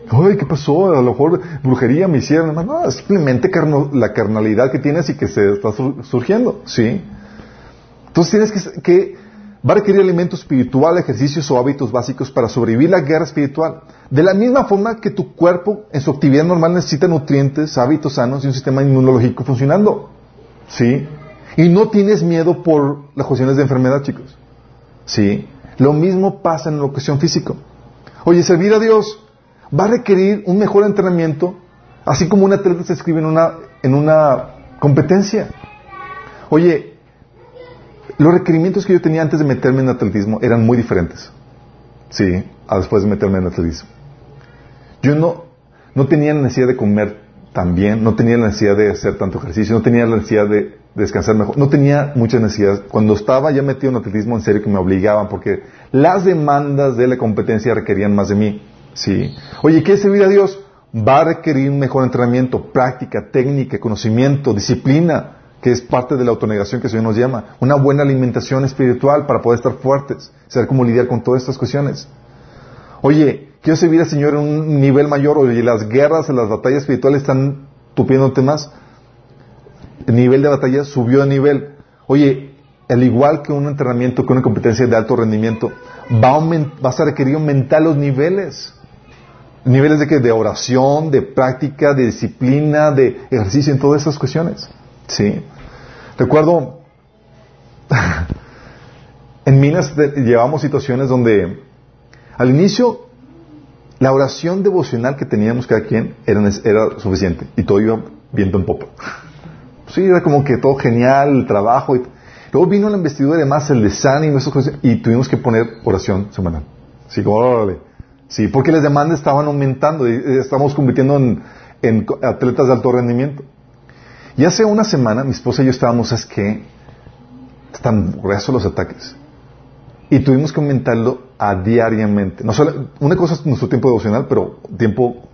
Ay, ¿qué pasó? A lo mejor brujería me hicieron. No, simplemente carno- la carnalidad que tienes y que se está sur- surgiendo. ¿Sí? Entonces tienes que, que va a requerir alimento espiritual, ejercicios o hábitos básicos para sobrevivir la guerra espiritual. De la misma forma que tu cuerpo en su actividad normal necesita nutrientes, hábitos sanos y un sistema inmunológico funcionando. ¿Sí? Y no tienes miedo por las cuestiones de enfermedad, chicos. ¿Sí? Lo mismo pasa en la cuestión físico. Oye, servir a Dios va a requerir un mejor entrenamiento, así como un atleta se inscribe en una, en una competencia. Oye, los requerimientos que yo tenía antes de meterme en atletismo eran muy diferentes. Sí, a después de meterme en atletismo. Yo no, no tenía la necesidad de comer tan bien, no tenía la necesidad de hacer tanto ejercicio, no tenía la necesidad de descansar mejor, no tenía mucha necesidad. Cuando estaba ya metido en atletismo, en serio que me obligaban, porque las demandas de la competencia requerían más de mí. Sí. Oye, ¿quieres servir a Dios? Va a requerir un mejor entrenamiento, práctica, técnica, conocimiento, disciplina. que es parte de la autonegación que el Señor nos llama. Una buena alimentación espiritual para poder estar fuertes, saber cómo lidiar con todas estas cuestiones. Oye, quiero servir al Señor en un nivel mayor, oye, las guerras, las batallas espirituales están tupiéndote más. El nivel de batalla subió de nivel. Oye, al igual que un entrenamiento, que una competencia de alto rendimiento, va a, vas a requerir aumentar los niveles. Niveles de, que, de oración, de práctica, de disciplina, de ejercicio, en todas esas cuestiones. ¿Sí? Recuerdo, en Minas llevamos situaciones donde al inicio la oración devocional que teníamos cada quien era, era suficiente y todo iba viento en popa. Sí, era como que todo genial, el trabajo. Y, luego vino la investidura, además el desánimo, y tuvimos que poner oración semanal. Sí, órale. Sí, porque las demandas estaban aumentando y estamos convirtiendo en, en atletas de alto rendimiento. Y hace una semana mi esposa y yo estábamos, es que están gruesos los ataques. Y tuvimos que aumentarlo a diariamente. No solo, una cosa es nuestro tiempo devocional, pero tiempo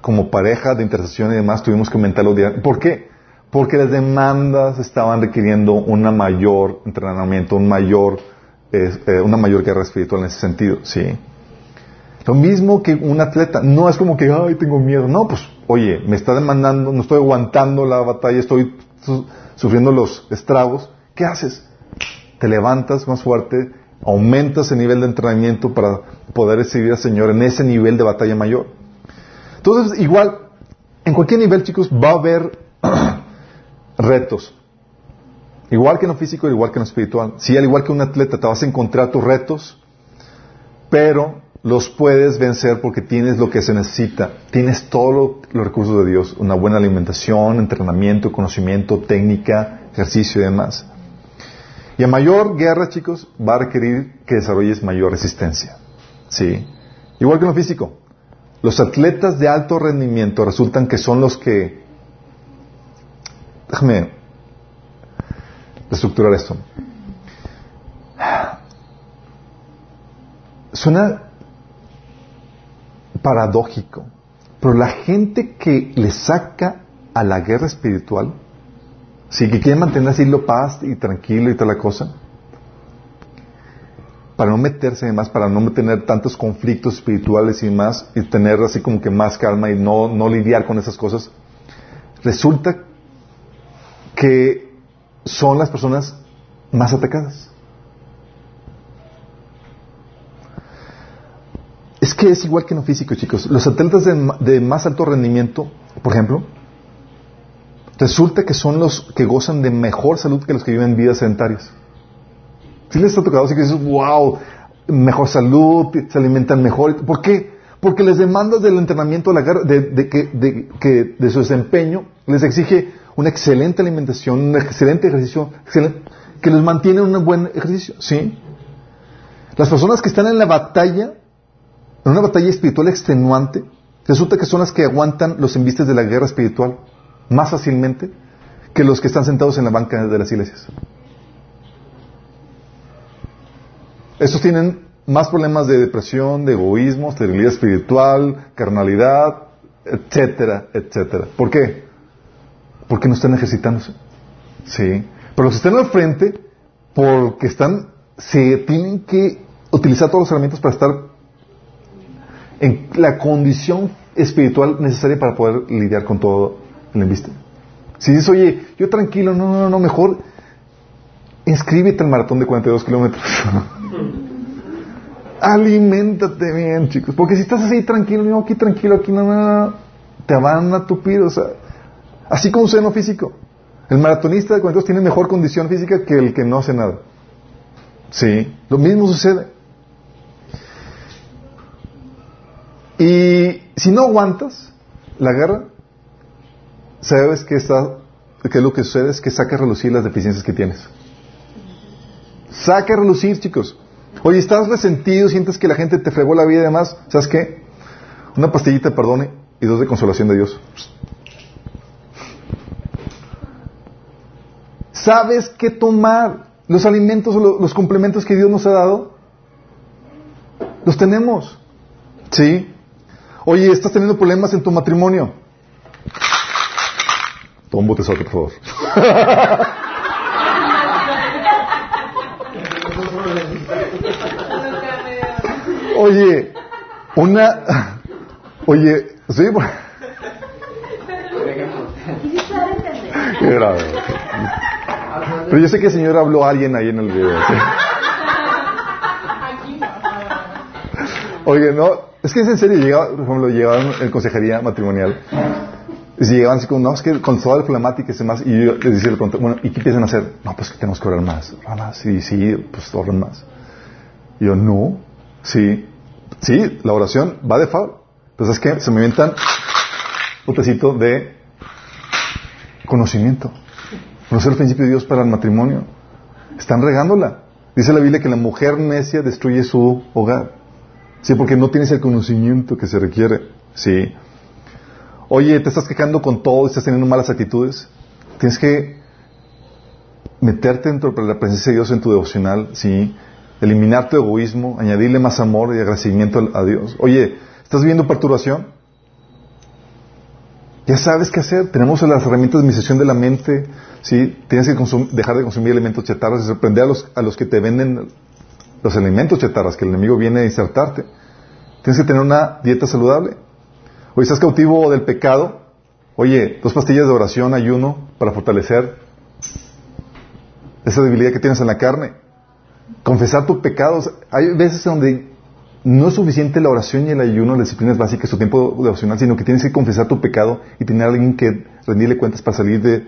como pareja de intercesión y demás tuvimos que aumentarlo diariamente. ¿Por qué? Porque las demandas estaban requiriendo un mayor entrenamiento, un mayor, eh, una mayor guerra espiritual en ese sentido, ¿sí? Lo mismo que un atleta, no es como que, ay, tengo miedo, no, pues oye, me está demandando, no estoy aguantando la batalla, estoy sufriendo los estragos, ¿qué haces? Te levantas más fuerte, aumentas el nivel de entrenamiento para poder recibir al Señor en ese nivel de batalla mayor. Entonces, igual, en cualquier nivel, chicos, va a haber retos. Igual que en lo físico, igual que en lo espiritual. Sí, al igual que un atleta, te vas a encontrar tus retos, pero los puedes vencer porque tienes lo que se necesita. Tienes todos los recursos de Dios, una buena alimentación, entrenamiento, conocimiento, técnica, ejercicio y demás. Y a mayor guerra, chicos, va a requerir que desarrolles mayor resistencia. ¿Sí? Igual que en lo físico. Los atletas de alto rendimiento resultan que son los que... Déjame reestructurar esto. Suena paradójico, pero la gente que le saca a la guerra espiritual, sí, que quiere mantener así lo paz y tranquilo y toda la cosa, para no meterse en más, para no tener tantos conflictos espirituales y más, y tener así como que más calma y no, no lidiar con esas cosas, resulta que son las personas más atacadas. Es que es igual que en lo físico, chicos. Los atletas de, más alto rendimiento, por ejemplo, resulta que son los que gozan de mejor salud que los que viven vidas sedentarias. Si les ha tocado así que dices, wow, mejor salud, se alimentan mejor. ¿Por qué? Porque les demandas del entrenamiento de, de, que, de su desempeño les exige una excelente alimentación, un excelente ejercicio, que les mantiene un buen ejercicio. ¿sí? Las personas que están en la batalla en una batalla espiritual extenuante, resulta que son las que aguantan los embistes de la guerra espiritual más fácilmente que los que están sentados en la banca de las iglesias. Estos tienen más problemas de depresión, de egoísmo, esterilidad espiritual, carnalidad, etcétera, etcétera. ¿Por qué? Porque no están ejercitándose. Sí. Pero los están al frente, porque están, se tienen que utilizar todos los elementos para estar en la condición espiritual necesaria para poder lidiar con todo el embiste. Si dices, oye, yo tranquilo, no, no, no, mejor inscríbete al maratón de 42 kilómetros. Aliméntate bien, chicos. Porque si estás así tranquilo, no, aquí tranquilo, aquí no, no, te van a tupir. O sea, así como seno físico. El maratonista de 42 tiene mejor condición física que el que no hace nada. Sí, lo mismo sucede. Y si no aguantas la guerra, sabes que, está, que lo que sucede es que saca a relucir las deficiencias que tienes. Saca a relucir, chicos. Oye, estás resentido, sientes que la gente te fregó la vida y demás. ¿Sabes qué? Una pastillita perdone y dos de consolación de Dios. ¿Sabes qué tomar? Los alimentos, los complementos que Dios nos ha dado, los tenemos. ¿Sí? Oye, ¿estás teniendo problemas en tu matrimonio? Toma un botezote, por favor. Oye, una... Oye, sí, qué grave. Pero yo sé que el Señor habló a alguien ahí en el video. ¿sí? Oye, no, es que es en serio, llegaba, por ejemplo, llegaban en consejería matrimonial, y si llegaban así como, no, es que con toda la problemática y demás, y yo les decía, bueno, ¿y qué a hacer? No, pues que tenemos que orar más, orar más, y sí, pues orar más. Y yo, no, sí, sí, la oración va de favor. Entonces es que se me inventan un tecito de conocimiento. Conocer el principio de Dios para el matrimonio. Están regándola. Dice la Biblia que la mujer necia destruye su hogar. Sí, porque no tienes el conocimiento que se requiere. Sí. Oye, te estás quejando con todo, estás teniendo malas actitudes. Tienes que meterte dentro de la presencia de Dios en tu devocional, sí. Eliminar tu egoísmo, añadirle más amor y agradecimiento a Dios. Oye, ¿estás viviendo perturbación? Ya sabes qué hacer. Tenemos las herramientas de administración de la mente. ¿Sí? Tienes que dejar de consumir alimentos chatarras y sorprender a los, a los que te venden los alimentos chatarras que el enemigo viene a insertarte. Tienes que tener una dieta saludable. Oye, estás cautivo del pecado. Oye, dos pastillas de oración, ayuno para fortalecer esa debilidad que tienes en la carne. Confesar tus pecados. Hay veces donde no es suficiente la oración y el ayuno, las disciplinas básicas, tu tiempo devocional, sino que tienes que confesar tu pecado y tener a alguien que rendirle cuentas para salir de,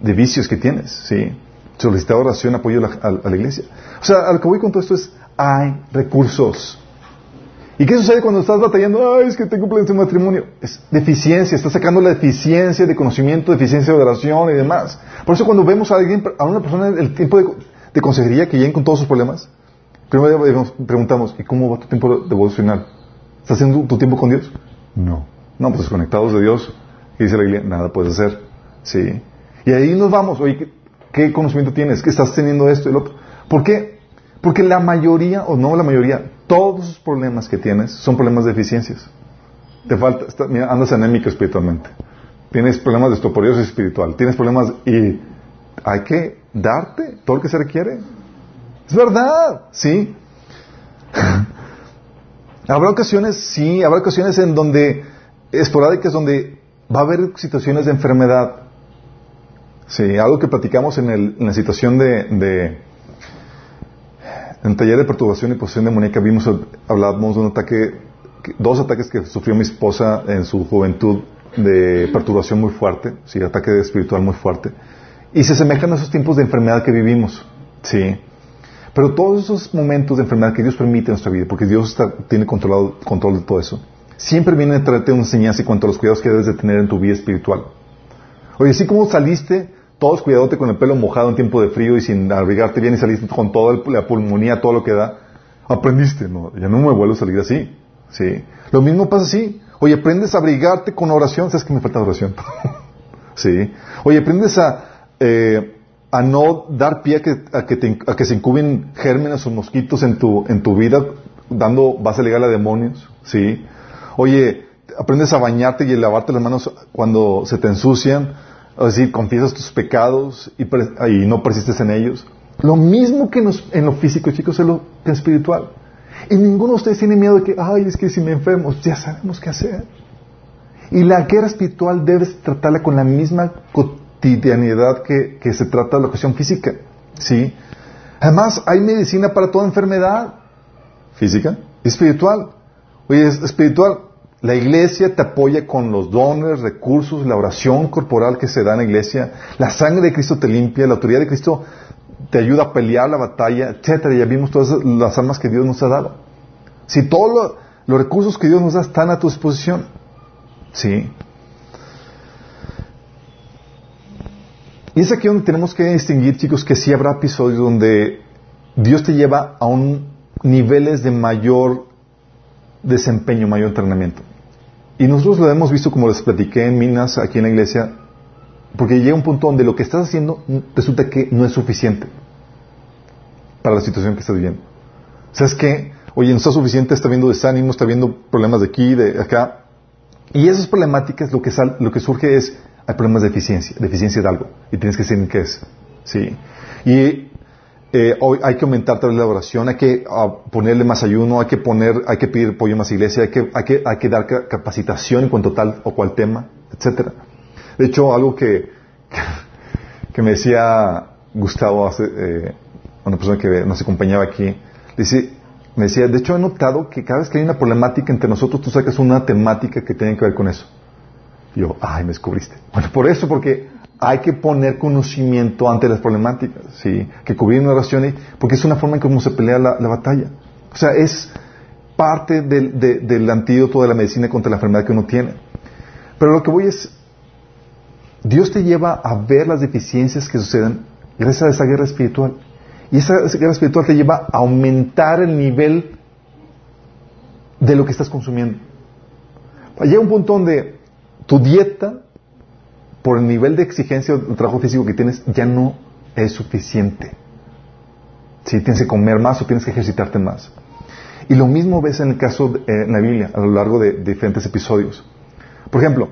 de vicios que tienes. ¿sí? solicitar oración, apoyo a la, a la, iglesia. O sea, a lo que voy con todo esto es, hay recursos. ¿Y qué sucede cuando estás batallando? Ay, es que tengo planes de matrimonio. Es deficiencia, estás sacando la deficiencia de conocimiento, deficiencia de oración y demás. Por eso cuando vemos a alguien, a una persona en el tiempo de, de consejería que lleguen con todos sus problemas, primero preguntamos, ¿y cómo va tu tiempo devocional? ¿Estás haciendo tu tiempo con Dios? No. No, pues desconectados de Dios. Y dice la iglesia, nada puedes hacer. Sí. Y ahí nos vamos. Oye, ¿Qué conocimiento tienes? ¿Qué estás teniendo esto y el otro? ¿Por qué? Porque la mayoría, o no la mayoría, todos los problemas que tienes son problemas de deficiencias. Te falta, mira, andas anémico espiritualmente. Tienes problemas de estoporiosis espiritual. Tienes problemas y hay que darte todo lo que se requiere. Es verdad, sí. habrá ocasiones, sí, habrá ocasiones en donde, esporádicas, donde va a haber situaciones de enfermedad Sí, algo que platicamos en, el, en la situación de, en el taller de perturbación y posesión demoníaca, vimos, hablábamos de un ataque, dos ataques que sufrió mi esposa en su juventud de perturbación muy fuerte, sí, ataque espiritual muy fuerte, y se asemejan a esos tiempos de enfermedad que vivimos, sí. Pero todos esos momentos de enfermedad que Dios permite en nuestra vida, porque Dios tiene controlado, control de todo eso, siempre viene a traerte una enseñanza en cuanto a los cuidados que debes de tener en tu vida espiritual. Oye, así como saliste todos cuidadote con el pelo mojado en tiempo de frío y sin abrigarte bien y saliste con toda la pulmonía, todo lo que da. Aprendiste, no, ya no me vuelvo a salir así. Sí. Lo mismo pasa así. Oye, aprendes a abrigarte con oración. ¿Sabes que me falta oración? sí. Oye, aprendes a, eh, a no dar pie a que, a que, te, a que se incuben gérmenes o mosquitos en tu, en tu vida, dando base legal a demonios. Sí. Oye, aprendes a bañarte y a lavarte las manos cuando se te ensucian es decir, confiesas tus pecados y, y, no persistes en ellos. Lo mismo que en lo físico, chicos, es lo espiritual. Y ninguno de ustedes tiene miedo de que, ay, es que si me enfermo, ya sabemos qué hacer. Y la guerra espiritual debes tratarla con la misma cotidianidad que, se trata la cuestión física. ¿Sí? Además, hay medicina para toda enfermedad física y espiritual. Oye, es espiritual. La iglesia te apoya con los dones, recursos, la oración corporal que se da en la iglesia. La sangre de Cristo te limpia, la autoridad de Cristo te ayuda a pelear la batalla, etcétera. Ya vimos todas las armas que Dios nos ha dado. Si todos los recursos que Dios nos da están a tu disposición. Sí. Y es aquí donde tenemos que distinguir, chicos, que sí habrá episodios donde Dios te lleva a un niveles de mayor desempeño, mayor entrenamiento. Y nosotros lo hemos visto, como les platiqué en Minas, aquí en la iglesia, porque llega un punto donde lo que estás haciendo resulta que no es suficiente para la situación que estás viviendo. ¿Sabes qué? Oye, no está suficiente, está viendo desánimo, está viendo problemas de aquí, de acá. Y esas problemáticas lo que, sal, lo que surge es, hay problemas de deficiencia, deficiencia de algo, y tienes que decir qué es. ¿sí? Y eh, hoy hay que aumentar tal vez la oración, hay que ah, ponerle más ayuno, hay que poner, hay que pedir apoyo más iglesia, hay que, hay que, hay que dar capacitación en cuanto a tal o cual tema, etcétera. De hecho, algo que, que me decía Gustavo, hace, eh, una persona que nos acompañaba aquí, dice, me decía, de hecho he notado que cada vez que hay una problemática entre nosotros, tú sacas una temática que tiene que ver con eso. Y yo, ay, me descubriste. Bueno, por eso, porque hay que poner conocimiento ante las problemáticas, ¿sí? Que cubrir oración, porque es una forma en cómo se pelea la, batalla. O sea, es parte del, del antídoto de la medicina contra la enfermedad que uno tiene. Pero lo que voy es, Dios te lleva a ver las deficiencias que suceden gracias a esa guerra espiritual. Y esa, guerra espiritual te lleva a aumentar el nivel de lo que estás consumiendo. Llega un punto donde tu dieta, por el nivel de exigencia del trabajo físico que tienes, ya no es suficiente. Si tienes que comer más o tienes que ejercitarte más. Y lo mismo ves en el caso de, en la Biblia, a lo largo de diferentes episodios. Por ejemplo,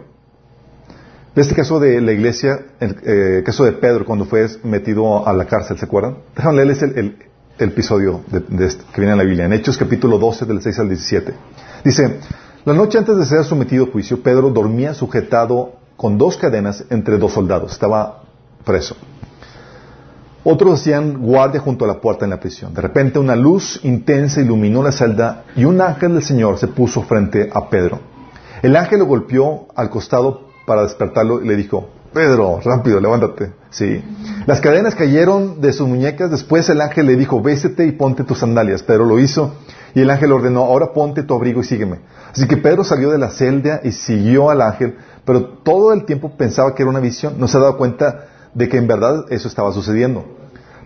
de este caso de la iglesia, el eh, caso de Pedro cuando fue metido a la cárcel, ¿se acuerdan? Déjame leerles el, el, episodio este, que viene en la Biblia, en Hechos capítulo 12 del 6 al 17. Dice, la noche antes de ser sometido a juicio, Pedro dormía sujetado con dos cadenas entre dos soldados, estaba preso. Otros hacían guardia junto a la puerta en la prisión. De repente una luz intensa iluminó la celda y un ángel del Señor se puso frente a Pedro. El ángel lo golpeó al costado para despertarlo y le dijo, Pedro, rápido, levántate. Sí. Las cadenas cayeron de sus muñecas. Después el ángel le dijo, vésete y ponte tus sandalias. Pedro lo hizo y el ángel ordenó, ahora ponte tu abrigo y sígueme. Así que Pedro salió de la celda y siguió al ángel, pero todo el tiempo pensaba que era una visión. No se daba cuenta de que en verdad eso estaba sucediendo.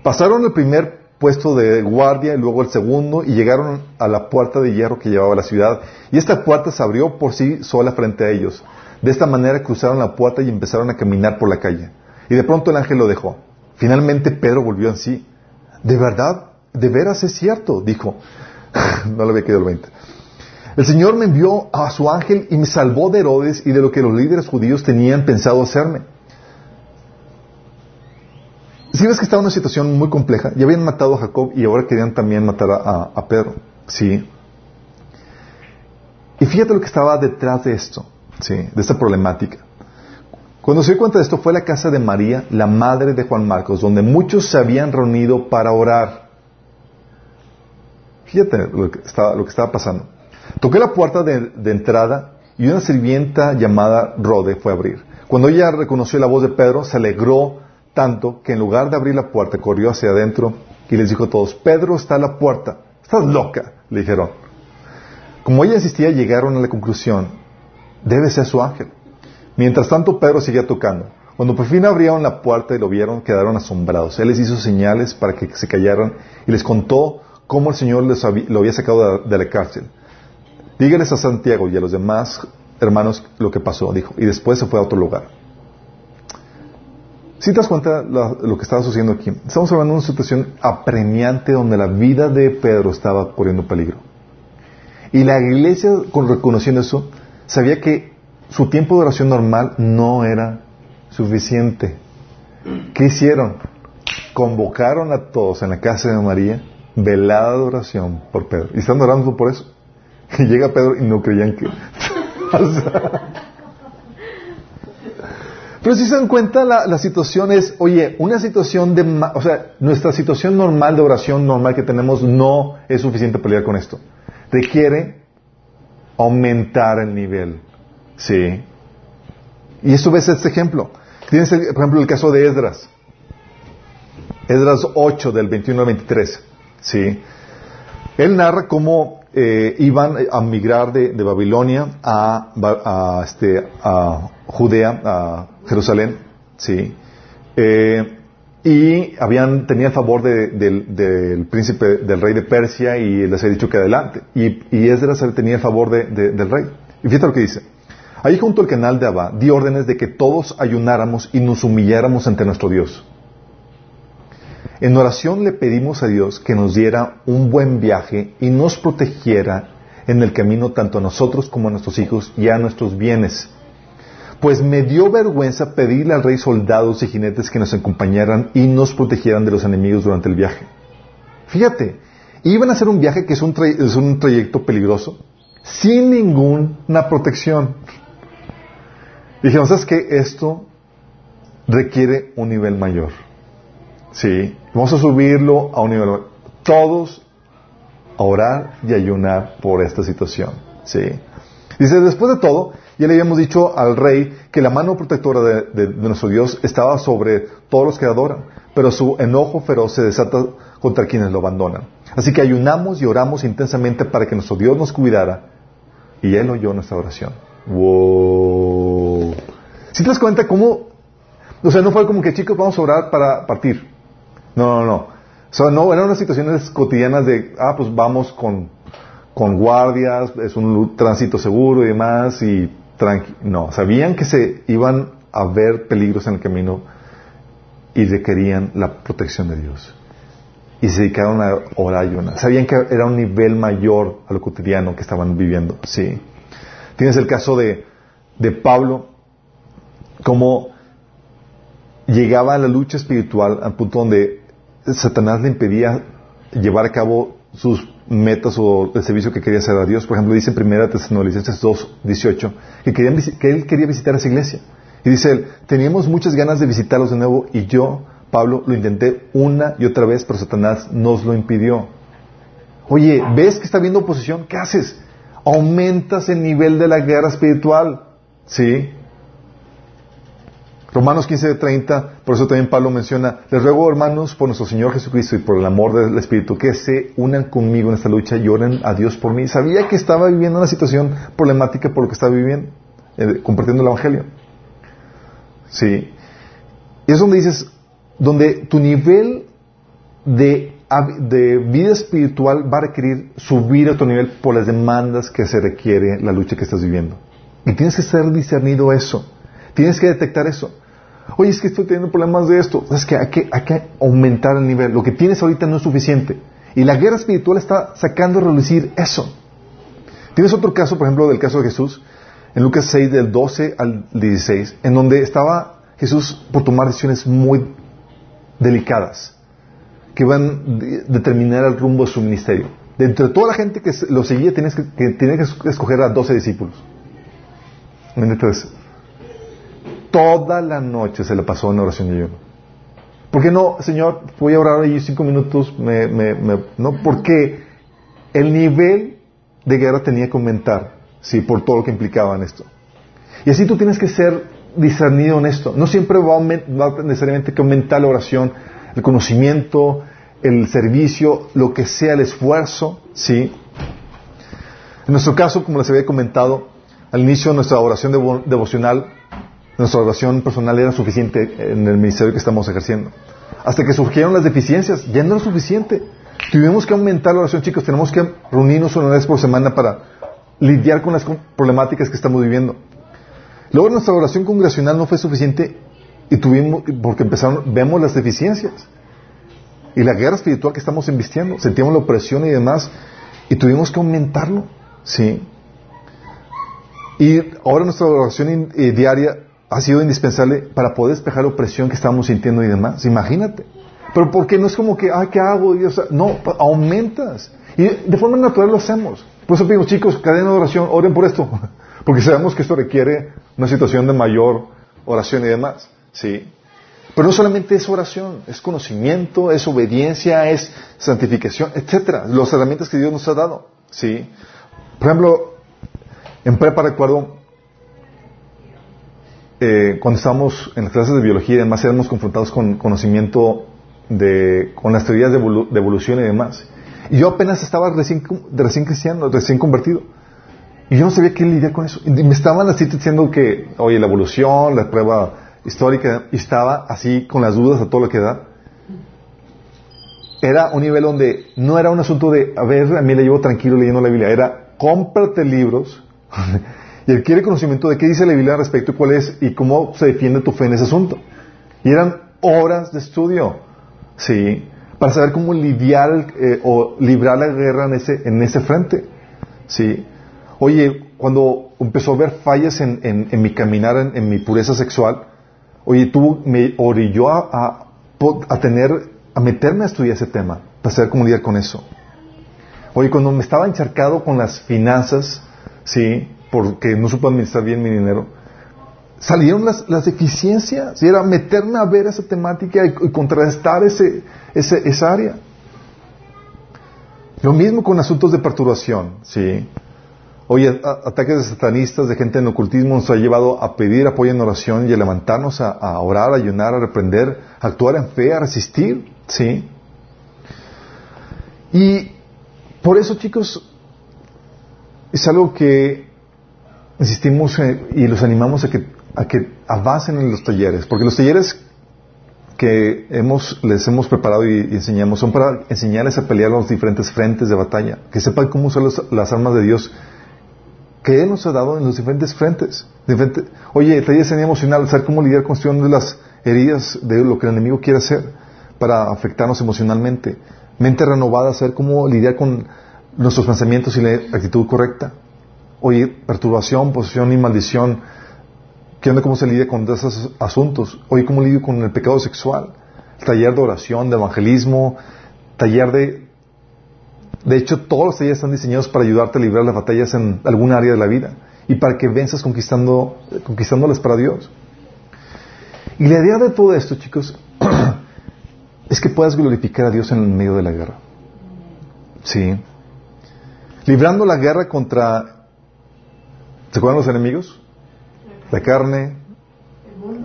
Pasaron el primer puesto de guardia y luego el segundo y llegaron a la puerta de hierro que llevaba la ciudad. Y esta puerta se abrió por sí sola frente a ellos. De esta manera cruzaron la puerta y empezaron a caminar por la calle. Y de pronto el ángel lo dejó. Finalmente Pedro volvió en sí. De verdad, de veras es cierto, dijo. no le había quedado el 20. El Señor me envió a su ángel y me salvó de Herodes y de lo que los líderes judíos tenían pensado hacerme. Si ves que estaba en una situación muy compleja, ya habían matado a Jacob y ahora querían también matar a, Pedro. Sí. Y fíjate lo que estaba detrás de esto. ¿sí? de esta problemática. Cuando se dio cuenta de esto fue la casa de María, la madre de Juan Marcos, donde muchos se habían reunido para orar. Fíjate lo que lo que estaba pasando. Toqué la puerta de, entrada y una sirvienta llamada Rode fue a abrir. Cuando ella reconoció la voz de Pedro, se alegró tanto que en lugar de abrir la puerta corrió hacia adentro y les dijo a todos, Pedro está a la puerta. Estás loca, le dijeron. Como ella insistía, llegaron a la conclusión debe ser su ángel. Mientras tanto, Pedro seguía tocando. Cuando por fin abrieron la puerta y lo vieron, quedaron asombrados. Él les hizo señales para que se callaran y les contó cómo el Señor les lo había sacado de, la cárcel. Dígales a Santiago y a los demás hermanos lo que pasó, dijo. Y después se fue a otro lugar. Si te das cuenta lo que estaba sucediendo aquí, estamos hablando de una situación apremiante donde la vida de Pedro estaba corriendo peligro. Y la iglesia, con reconociendo eso, sabía que su tiempo de oración normal no era suficiente. ¿Qué hicieron? Convocaron a todos en la casa de María, velada de oración por Pedro. Y están orando por eso. Y llega Pedro y no creían que... Pero si se dan cuenta, la, la, situación es, oye, una situación de, o sea, nuestra situación normal de oración normal que tenemos no es suficiente para pelear con esto. Requiere aumentar el nivel. ¿Sí? Y eso ves este ejemplo. Tienes, por ejemplo, el caso de Esdras. Esdras 8, del 21 al 23. ¿Sí? Él narra cómo eh, iban a migrar de, Babilonia a, a, este, a Judea, a Jerusalén. ¿Sí? Eh, y habían, tenía el favor del, príncipe, del rey de Persia y les había dicho que adelante. Y, y Esdras tenía el favor del rey. Y fíjate lo que dice. Ahí junto al canal de Abba di órdenes de que todos ayunáramos y nos humilláramos ante nuestro Dios. En oración le pedimos a Dios que nos diera un buen viaje y nos protegiera en el camino tanto a nosotros como a nuestros hijos y a nuestros bienes pues me dio vergüenza pedirle al rey soldados y jinetes que nos acompañaran y nos protegieran de los enemigos durante el viaje. Fíjate, iban a hacer un viaje que es un, es un trayecto peligroso, sin ninguna protección. Dijeron, ¿sabes qué? Esto requiere un nivel mayor. Sí, vamos a subirlo a un nivel. Todos a orar y ayunar por esta situación. Sí. Dice, después de todo, ya le habíamos dicho al rey que la mano protectora de, nuestro Dios estaba sobre todos los que adoran, pero su enojo feroz se desata contra quienes lo abandonan. Así que ayunamos y oramos intensamente para que nuestro Dios nos cuidara y Él oyó nuestra oración. Wow. Si te das cuenta cómo, o sea, no fue como que chicos vamos a orar para partir. No, no, no. O sea, no, eran unas situaciones cotidianas de, ah, pues vamos con, con guardias, es un tránsito seguro y demás, y tranqui no, sabían que se iban a ver peligros en el camino y requerían la protección de Dios. Y se dedicaron a orar y Sabían que era un nivel mayor a lo cotidiano que estaban viviendo. Sí. Tienes el caso de, de Pablo, como llegaba a la lucha espiritual al punto donde Satanás le impedía llevar a cabo sus metas o el servicio que quería hacer a Dios. Por ejemplo, dice en 1 Tesalonicenses 2, 18, que, que él quería visitar esa iglesia. Y dice él, teníamos muchas ganas de visitarlos de nuevo y yo, Pablo, lo intenté una y otra vez, pero Satanás nos lo impidió. Oye, ¿ves que está habiendo oposición? ¿Qué haces? Aumentas el nivel de la guerra espiritual. ¿Sí? Romanos 15 de 30, por eso también Pablo menciona, les ruego hermanos por nuestro Señor Jesucristo y por el amor del Espíritu que se unan conmigo en esta lucha y oren a Dios por mí. Sabía que estaba viviendo una situación problemática por lo que estaba viviendo, eh, compartiendo el Evangelio. Sí. Y es donde dices, donde tu nivel de, de vida espiritual va a requerir subir a tu nivel por las demandas que se requiere la lucha que estás viviendo. Y tienes que ser discernido eso. Tienes que detectar eso. Oye, es que estoy teniendo problemas de esto. Es que hay, que hay que aumentar el nivel. Lo que tienes ahorita no es suficiente. Y la guerra espiritual está sacando a relucir eso. Tienes otro caso, por ejemplo, del caso de Jesús, en Lucas 6, del 12 al 16, en donde estaba Jesús por tomar decisiones muy delicadas que van a determinar el rumbo de su ministerio. De entre toda la gente que lo seguía, tienes que, que, que escoger a 12 discípulos. Entonces, toda la noche se le pasó en oración y ayuno. ¿Por qué no, Señor, voy a orar ahí cinco minutos? Me, me, no, porque el nivel de guerra tenía que aumentar, sí, por todo lo que implicaba en esto. Y así tú tienes que ser discernido en esto. No siempre va, va necesariamente que aumentar la oración, el conocimiento, el servicio, lo que sea, el esfuerzo, sí. En nuestro caso, como les había comentado, al inicio de nuestra oración devocional, nuestra oración personal era suficiente en el ministerio que estamos ejerciendo. Hasta que surgieron las deficiencias, ya no era suficiente. Tuvimos que aumentar la oración, chicos. Tenemos que reunirnos una vez por semana para lidiar con las problemáticas que estamos viviendo. Luego nuestra oración congregacional no fue suficiente y tuvimos, porque empezaron, vemos las deficiencias. Y la guerra espiritual que estamos invistiendo, sentíamos la opresión y demás, y tuvimos que aumentarlo, ¿sí? Y ahora nuestra oración eh, diaria ha sido indispensable para poder despejar la opresión que estamos sintiendo y demás. Imagínate. Pero porque no es como que, ay, ¿qué hago? no, aumentas. Y de forma natural lo hacemos. Por eso digo, chicos, cadena de oración, oren por esto. Porque sabemos que esto requiere una situación de mayor oración y demás. ¿Sí? Pero no solamente es oración, es conocimiento, es obediencia, es santificación, etcétera. Las herramientas que Dios nos ha dado. ¿Sí? Por ejemplo, en prepa recuerdo eh, cuando estábamos en las clases de biología y demás, éramos confrontados con conocimiento de, con las teorías de, evolución y demás. Y yo apenas estaba recién, recién cristiano, recién convertido. Y yo no sabía qué lidiar con eso. Y me estaban así diciendo que, oye, la evolución, la prueba histórica, y estaba así con las dudas a todo lo que da. Era un nivel donde no era un asunto de, a ver, a mí le llevo tranquilo leyendo la Biblia, era cómprate libros Y él quiere conocimiento de qué dice la Biblia al respecto y cuál es y cómo se defiende tu fe en ese asunto. Y eran horas de estudio, ¿sí? Para saber cómo lidiar eh, o librar la guerra en ese, en ese frente, ¿sí? Oye, cuando empezó a ver fallas en, en- mi caminar, en, mi pureza sexual, oye, tú me orilló a, a, a tener, a meterme a estudiar ese tema, para saber cómo lidiar con eso. Oye, cuando me estaba encharcado con las finanzas, sí, porque no supo administrar bien mi dinero, salieron las, las deficiencias, y era meterme a ver esa temática y, y contrarrestar ese, ese, esa área. Lo mismo con asuntos de perturbación, sí. Oye, ataques de satanistas, de gente en ocultismo nos ha llevado a pedir apoyo en oración y a levantarnos a, a orar, a ayunar, a reprender, a actuar en fe, a resistir, sí. Y por eso, chicos, es algo que insistimos eh, y los animamos a que, a que avancen en los talleres, porque los talleres que hemos, les hemos preparado y, enseñamos son para enseñarles a pelear los diferentes frentes de batalla, que sepan cómo usar las armas de Dios que Él nos ha dado en los diferentes frentes. Diferente- Oye, taller de emocional, saber cómo lidiar con de las heridas, de lo que el enemigo quiere hacer para afectarnos emocionalmente. Mente renovada, saber cómo lidiar con nuestros pensamientos y la actitud correcta. Oye, perturbación, posesión y maldición. ¿Qué onda cómo se lidia con esos asuntos? Oye, ¿cómo lidio con el pecado sexual? Taller de oración, de evangelismo, taller de... De hecho, todos los talleres están diseñados para ayudarte a librar las batallas en algún área de la vida y para que venzas conquistando, conquistándolas para Dios. Y la idea de todo esto, chicos, es que puedas glorificar a Dios en el medio de la guerra. Sí. Librando la guerra contra... ¿Se acuerdan los enemigos? La carne,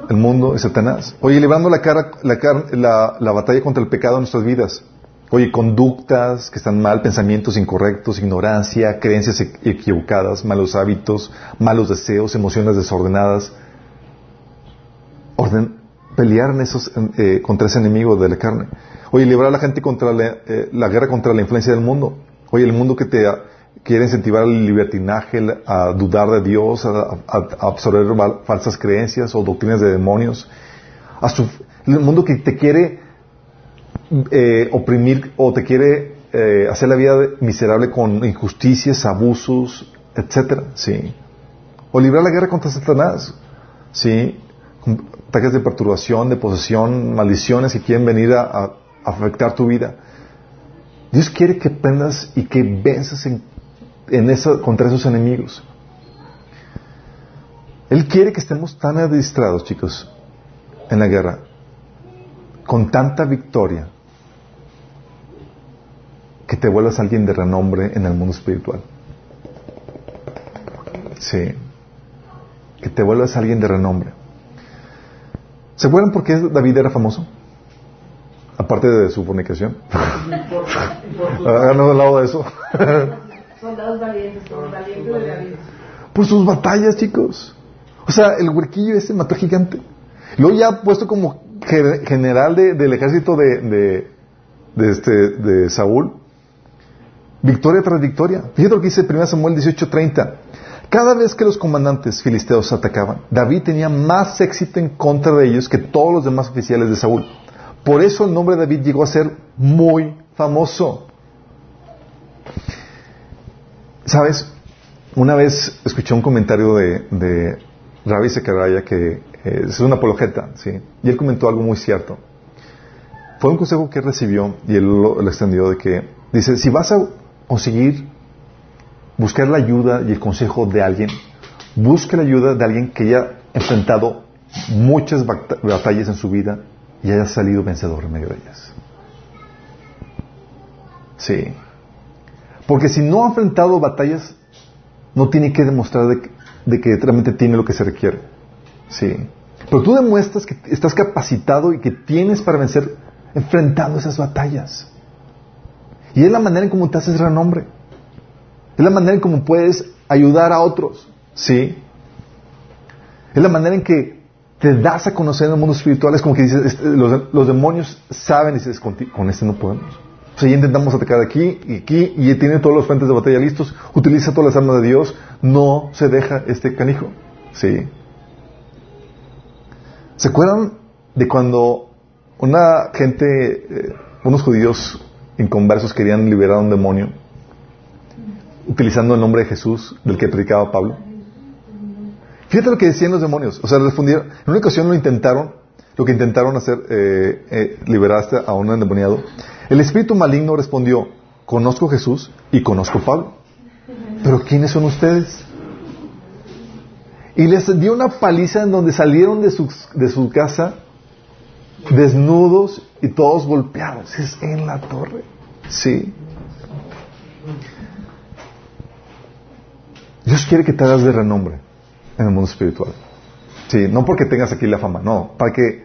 El mundo. y Satanás. Oye, librando la, cara, la, la, la batalla contra el pecado en nuestras vidas. Oye, conductas que están mal, pensamientos incorrectos, ignorancia, creencias e- equivocadas, malos hábitos, malos deseos, emociones desordenadas. Orden, pelear esos, eh, contra ese enemigo de la carne. Oye, librar a la gente contra la, eh, la guerra contra la influencia del mundo. Oye, el mundo que te quiere incentivar al libertinaje, el- a dudar de Dios, a, absorber falsas creencias o doctrinas de demonios. A su- el mundo que te quiere eh, oprimir o te quiere eh, hacer la vida miserable con injusticias, abusos, etcétera, sí. O librar la guerra contra Satanás, sí. Ataques de perturbación, de posesión, maldiciones que quieren venir a, a afectar tu vida. Dios quiere que aprendas y que venzas en, en esa, contra esos enemigos. Él quiere que estemos tan adistrados, chicos, en la guerra, con tanta victoria, que te vuelvas alguien de renombre en el mundo espiritual. Sí. Que te vuelvas alguien de renombre. ¿Se acuerdan por qué David era famoso? Aparte de su fornicación. Háganos al lado de eso. Soldados valientes, valientes la vida. por sus batallas, chicos. O sea, el huerquillo ese mató gigante. Luego ya puesto como ge- general de- del ejército de, de, de este, de Saúl. Victoria tras victoria. Fíjate lo que dice 1 Samuel 18:30. Cada vez que los comandantes filisteos atacaban, David tenía más éxito en contra de ellos que todos los demás oficiales de Saúl. Por eso el nombre de David llegó a ser muy famoso. ¿Sabes? Una vez escuché un comentario de, de Ravi Sekaraya que eh, es una apologeta, ¿sí? Y él comentó algo muy cierto. Fue un consejo que recibió y él lo, extendió de que, dice, si vas a conseguir buscar la ayuda y el consejo de alguien, busca la ayuda de alguien que haya enfrentado muchas bata- batallas en su vida y haya salido vencedor en medio de ellas. Sí. Porque si no ha enfrentado batallas, no tiene que demostrar de que, realmente tiene lo que se requiere. Sí. Pero tú demuestras que estás capacitado y que tienes para vencer enfrentando esas batallas. Y es la manera en cómo te haces renombre. Es la manera en cómo puedes ayudar a otros. ¿Sí? Es la manera en que te das a conocer en el mundo espiritual. Es como que dices, los, demonios saben y dices, con este no podemos. Sea, ya intentamos atacar aquí y aquí y tiene todos los frentes de batalla listos. Utiliza todas las armas de Dios. No se deja este canijo. ¿Sí? ¿Se acuerdan de cuando una gente, eh, unos judíos inconversos querían liberar a un demonio? utilizando el nombre de Jesús del que predicaba Pablo. Fíjate lo que decían los demonios. O sea, respondieron. En una ocasión lo intentaron, lo que intentaron hacer, eh, eh, a un endemoniado. El espíritu maligno respondió, conozco Jesús y conozco Pablo. Pero ¿quiénes son ustedes? Y les dio una paliza en donde salieron de su, de su casa desnudos y todos golpeados. Es en la torre. Sí. Dios quiere que te hagas de renombre en el mundo espiritual. Sí, no porque tengas aquí la fama, no, para que,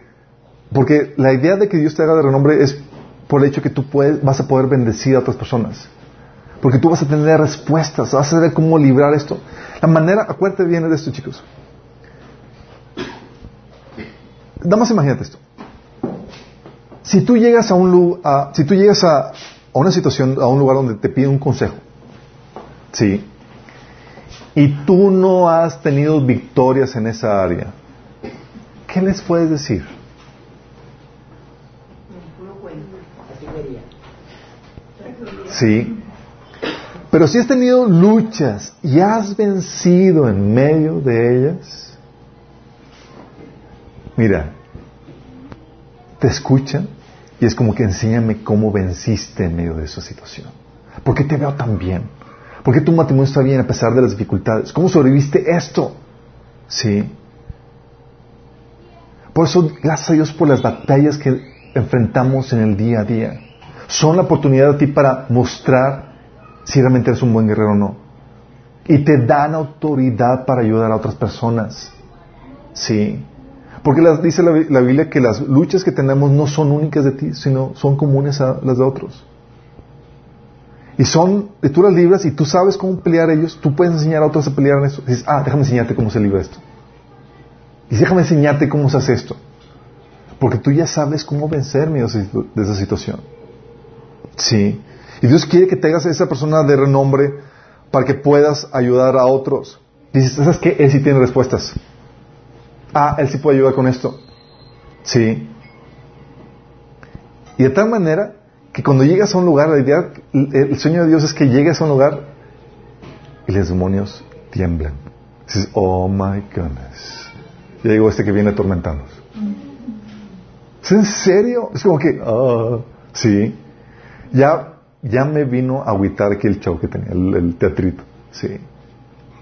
porque la idea de que Dios te haga de renombre es por el hecho que tú puedes, vas a poder bendecir a otras personas. Porque tú vas a tener respuestas, vas a saber cómo librar esto. La manera, acuérdate bien de esto, chicos. Damos, imagínate esto. Si tú llegas a un si tú llegas a, a una situación, a un lugar donde te piden un consejo, ¿sí? y tú no has tenido victorias en esa área, ¿qué les puedes decir? Sí. Pero si has tenido luchas y has vencido en medio de ellas, mira, te escuchan y es como que enséñame cómo venciste en medio de esa situación. ¿Por qué te veo tan bien? ¿Por qué tu matrimonio está bien a pesar de las dificultades? ¿Cómo sobreviviste esto? Sí. Por eso, gracias a Dios por las batallas que enfrentamos en el día a día. Son la oportunidad de ti para mostrar si realmente eres un buen guerrero o no. Y te dan autoridad para ayudar a otras personas. Sí. Porque dice la, Biblia que las luchas que tenemos no son únicas de ti, sino son comunes a las de otros. Y son, y tú las libras y tú sabes cómo pelear ellos, tú puedes enseñar a otros a pelear en eso. Dices, ah, déjame enseñarte cómo se libra esto. Y déjame enseñarte cómo se hace esto. Porque tú ya sabes cómo vencerme de esa situación. Sí. Y Dios quiere que tengas a esa persona de renombre para que puedas ayudar a otros. Dices, ¿sabes qué? Él sí tiene respuestas. Ah, él sí puede ayudar con esto. Sí. Y de tal manera que cuando llegas a un lugar, la idea, el sueño de Dios es que llegues a un lugar y los demonios tiemblan. Dices, oh my goodness. Ya llegó este que viene atormentándonos. ¿Es en serio? Es como que, oh, sí. Ya, ya me vino a agüitar aquí el show que tenía, el, teatrito. Sí.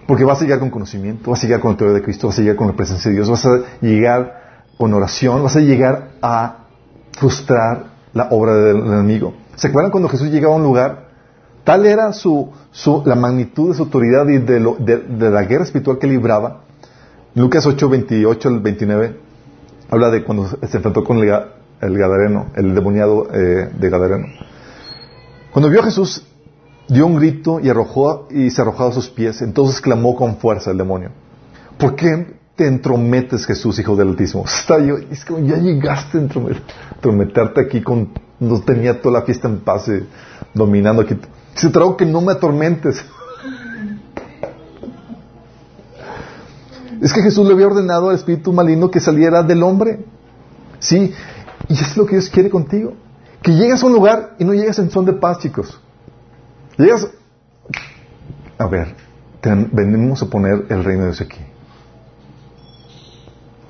Porque vas a llegar con conocimiento, vas a llegar con el teoría de Cristo, vas a llegar con la presencia de Dios, vas a llegar con oración, vas a llegar a frustrar la obra del enemigo. ¿Se acuerdan cuando Jesús llegaba a un lugar? Tal era su, su la magnitud de su autoridad y de, la guerra espiritual que libraba. Lucas 8, 28 al 29 habla de cuando se enfrentó con el, el Gadareno, el demoniado eh, de Gadareno. Cuando vio a Jesús, dio un grito y, arrojó, y se arrojó a sus pies. Entonces clamó con fuerza el demonio. ¿Por qué te entrometes, Jesús, Hijo del Altísimo? Está yo, es como ya llegaste a entrometerte aquí con, no tenía toda la fiesta en paz, eh, dominando aquí. Se trago que no me atormentes. Es que Jesús le había ordenado al espíritu maligno que saliera del hombre. Sí, y es lo que Dios quiere contigo. Que llegues a un lugar y no llegues en son de paz, chicos. Llegas. A ver, venimos a poner el reino de Dios aquí.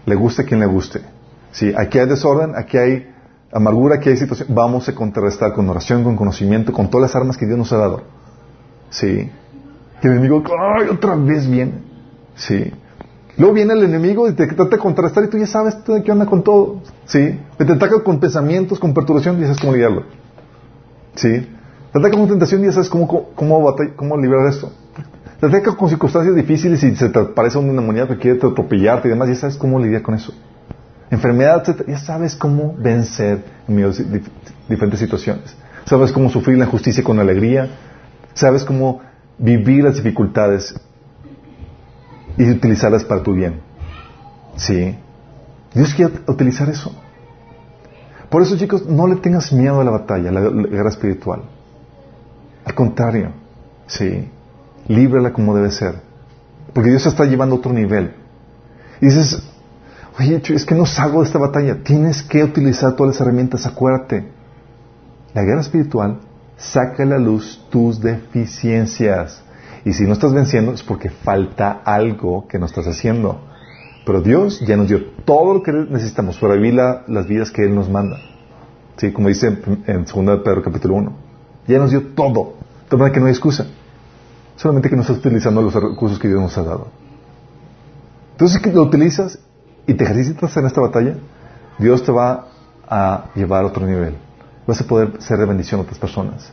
Le guste quien le guste. Si aquí hay desorden, aquí hay amargura, aquí hay situación, vamos a contrarrestar con oración, con conocimiento, con todas las armas que Dios nos ha dado. Sí. Y el enemigo, ¡ay, otra vez viene! Sí. Luego viene el enemigo y te trata de contrarrestar y tú ya sabes qué onda con todo. Sí. Te ataca con pensamientos, con perturbación y ya sabes cómo lidiarlo. Sí. Te ataca con tentación y ya sabes cómo, cómo, cómo liberar esto. Te ataca con circunstancias difíciles y se te parece un demoníaco que quiere atropellarte y demás, ya sabes cómo lidiar con eso. Enfermedad, etc. Ya sabes cómo vencer en diferentes situaciones. Sabes cómo sufrir la injusticia con alegría. Sabes cómo vivir las dificultades y utilizarlas para tu bien. Sí. Dios quiere utilizar eso. Por eso, chicos, no le tengas miedo a la batalla, a la guerra espiritual. Al contrario, sí líbrala como debe ser. Porque Dios está llevando a otro nivel. Y dices, oye, es que no salgo de esta batalla. Tienes que utilizar todas las herramientas. Acuérdate, la guerra espiritual saca a la luz tus deficiencias. Y si no estás venciendo es porque falta algo que no estás haciendo. Pero Dios ya nos dio todo lo que necesitamos para vivir las vidas que Él nos manda. Sí, como dice en 2 de Pedro capítulo 1. Ya nos dio todo. De manera que no hay excusa. Solamente que no estás utilizando los recursos que Dios nos ha dado. Entonces, si lo utilizas y te ejercitas en esta batalla, Dios te va a llevar a otro nivel. Vas a poder ser de bendición a otras personas.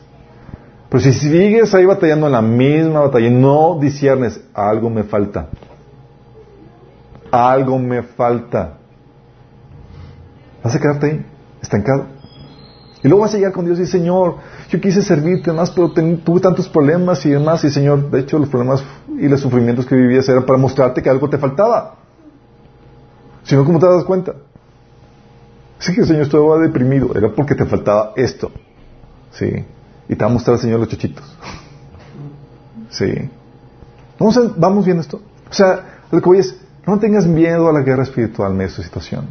Pero si sigues ahí batallando en la misma batalla y no disiernes, algo me falta. Algo me falta. Vas a quedarte ahí, estancado. Y luego vas a llegar con Dios y Señor, yo quise servirte más, pero tuve tantos problemas y demás. Y Señor, de hecho, los problemas y los sufrimientos que vivías eran para mostrarte que algo te faltaba. Si no, ¿cómo te das cuenta? Sí que el Señor estaba deprimido, era porque te faltaba esto. Sí. Y te va a mostrar el Señor los chuchitos. Sí. Vamos, vamos viendo esto. O sea, lo que voy es, no tengas miedo a la guerra espiritual en medio de su situación.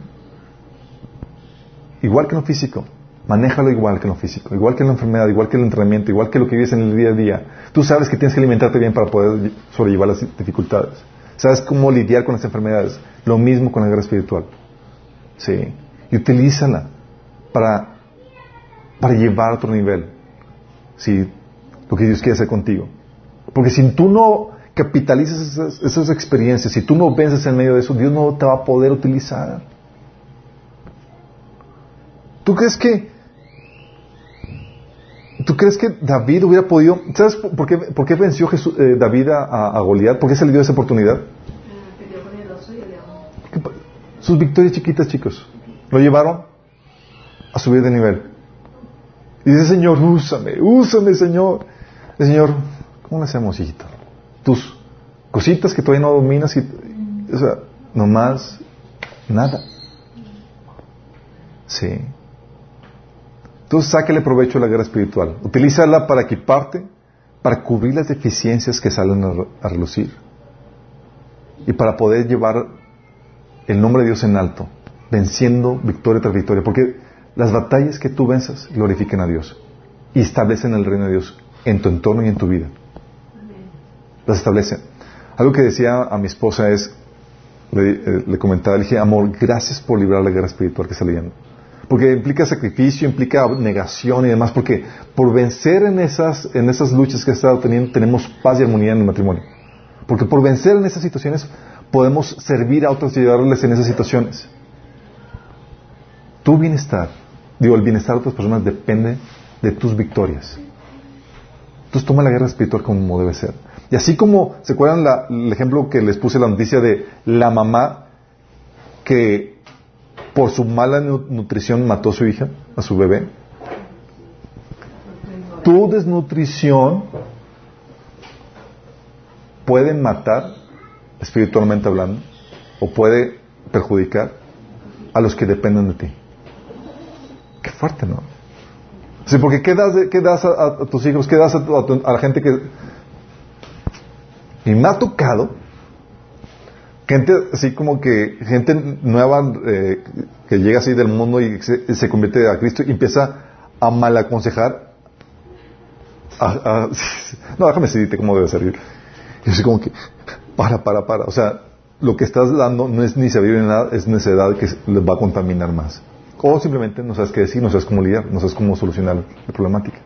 Igual que lo físico. Manéjalo igual que en lo físico, igual que la enfermedad, igual que el entrenamiento, igual que lo que vives en el día a día. Tú sabes que tienes que alimentarte bien para poder sobrellevar las dificultades. Sabes cómo lidiar con las enfermedades. Lo mismo con la guerra espiritual. Sí. Y utilízala para, para llevar a otro nivel. Sí. Lo que Dios quiere hacer contigo. Porque si tú no capitalizas esas, esas experiencias, si tú no vences en medio de eso, Dios no te va a poder utilizar. ¿Tú crees que ¿Tú crees que David hubiera podido... ¿Sabes por qué, por qué venció eh, David a, a, Goliat? ¿Por qué se le dio esa oportunidad? Sus victorias chiquitas, chicos, lo llevaron a subir de nivel. Y dice, Señor, úsame, úsame, Señor. Señor, ¿cómo le hacemos, hijito? Tus cositas que todavía no dominas y, o sea, nomás nada. Sí. Entonces sáquele provecho a la guerra espiritual. Utilízala para equiparte, para cubrir las deficiencias que salen a, relucir. Y para poder llevar el nombre de Dios en alto, venciendo victoria tras victoria. Porque las batallas que tú venzas glorifican a Dios y establecen el reino de Dios en tu entorno y en tu vida. Las establecen. Algo que decía a mi esposa es, le, eh, le comentaba, le dije, amor, gracias por librar la guerra espiritual que está leyendo. Porque implica sacrificio, implica negación y demás, porque por vencer en esas, en esas luchas que he estado teniendo tenemos paz y armonía en el matrimonio. Porque por vencer en esas situaciones podemos servir a otros y ayudarles en esas situaciones. Tu bienestar, digo, el bienestar de otras personas depende de tus victorias. Entonces toma la guerra espiritual como debe ser. Y así como, ¿se acuerdan el ejemplo que les puse la noticia de la mamá que por su mala nutrición mató a su hija, a su bebé. Tu desnutrición puede matar, espiritualmente hablando, o puede perjudicar a los que dependen de ti. Sí, porque ¿qué das, qué das a, tus hijos? ¿Qué das a, a la gente que... Y me ha tocado gente así como que gente nueva eh, que llega así del mundo y se, convierte a Cristo y empieza a mal aconsejar no déjame decirte cómo debe servir. Y así como que para para para. O sea lo que estás dando no es ni sabiduría ni nada es necedad que les va a contaminar más o simplemente no sabes qué decir no sabes cómo lidiar no sabes cómo solucionar la problemática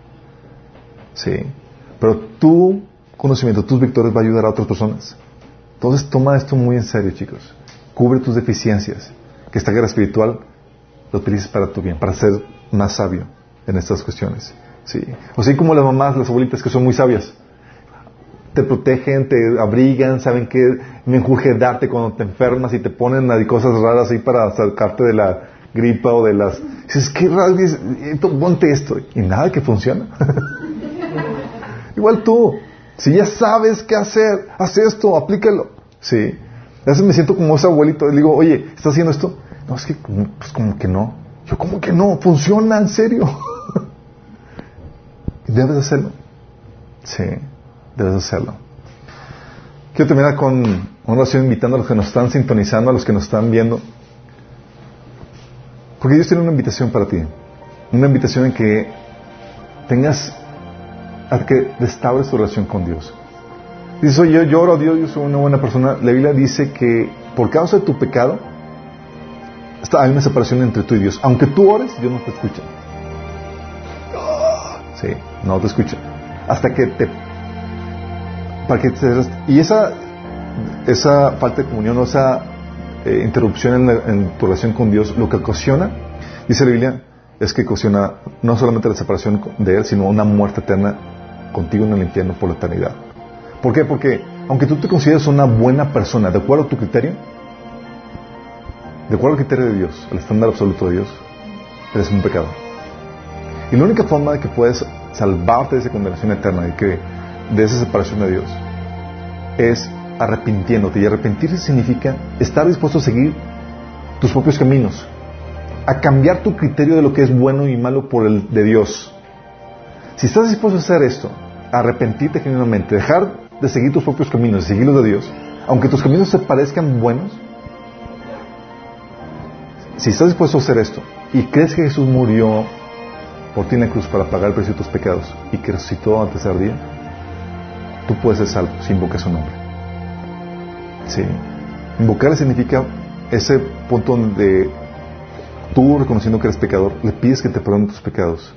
sí pero tu conocimiento tus victorias va a ayudar a otras personas entonces toma esto muy en serio, chicos. Cubre tus deficiencias. Que esta guerra espiritual lo utilices para tu bien, para ser más sabio en estas cuestiones. Sí. O sea, como las mamás, las abuelitas que son muy sabias. Te protegen, te abrigan, saben que me enjuje darte cuando te enfermas y te ponen cosas raras ahí para sacarte de la gripa o de las... Dices, qué raro, ponte esto. Y nada que funciona. Igual tú. Si ya sabes qué hacer, haz esto, aplícalo. Sí. A veces me siento como ese abuelito. Le digo, oye, ¿estás haciendo esto? No, es que, pues como que no. Yo, como que no? Funciona, en serio. debes hacerlo. Sí, debes hacerlo. Quiero terminar con una oración invitando a los que nos están sintonizando, a los que nos están viendo. Porque Dios tiene una invitación para ti. Una invitación en que tengas a que restaures tu relación con Dios. Dices, oye, yo lloro a Dios, yo soy una buena persona. La Biblia dice que por causa de tu pecado, está, hay una separación entre tú y Dios. Aunque tú ores, Dios no te escucha. Sí, no te escucha. Hasta que te... Para que te y esa, esa falta de comunión, o esa eh, interrupción en, en tu relación con Dios, lo que ocasiona, dice la Biblia, es que ocasiona no solamente la separación de Él, sino una muerte eterna contigo en el infierno por la eternidad. ¿Por qué? Porque aunque tú te consideres una buena persona, de acuerdo a tu criterio, de acuerdo al criterio de Dios, al estándar absoluto de Dios, eres un pecador. Y la única forma de que puedes salvarte de esa condenación eterna, de, que, de esa separación de Dios, es arrepintiéndote. Y arrepentirse significa estar dispuesto a seguir tus propios caminos, a cambiar tu criterio de lo que es bueno y malo por el de Dios. Si estás dispuesto a hacer esto, arrepentirte genuinamente, dejar de seguir tus propios caminos, seguir los de Dios, aunque tus caminos te parezcan buenos, si estás dispuesto a hacer esto y crees que Jesús murió por ti en la cruz para pagar el precio de tus pecados y que resucitó al tercer día, tú puedes ser salvo si invocas su nombre. Sí. Invocar significa ese punto donde tú reconociendo que eres pecador, le pides que te perdone tus pecados.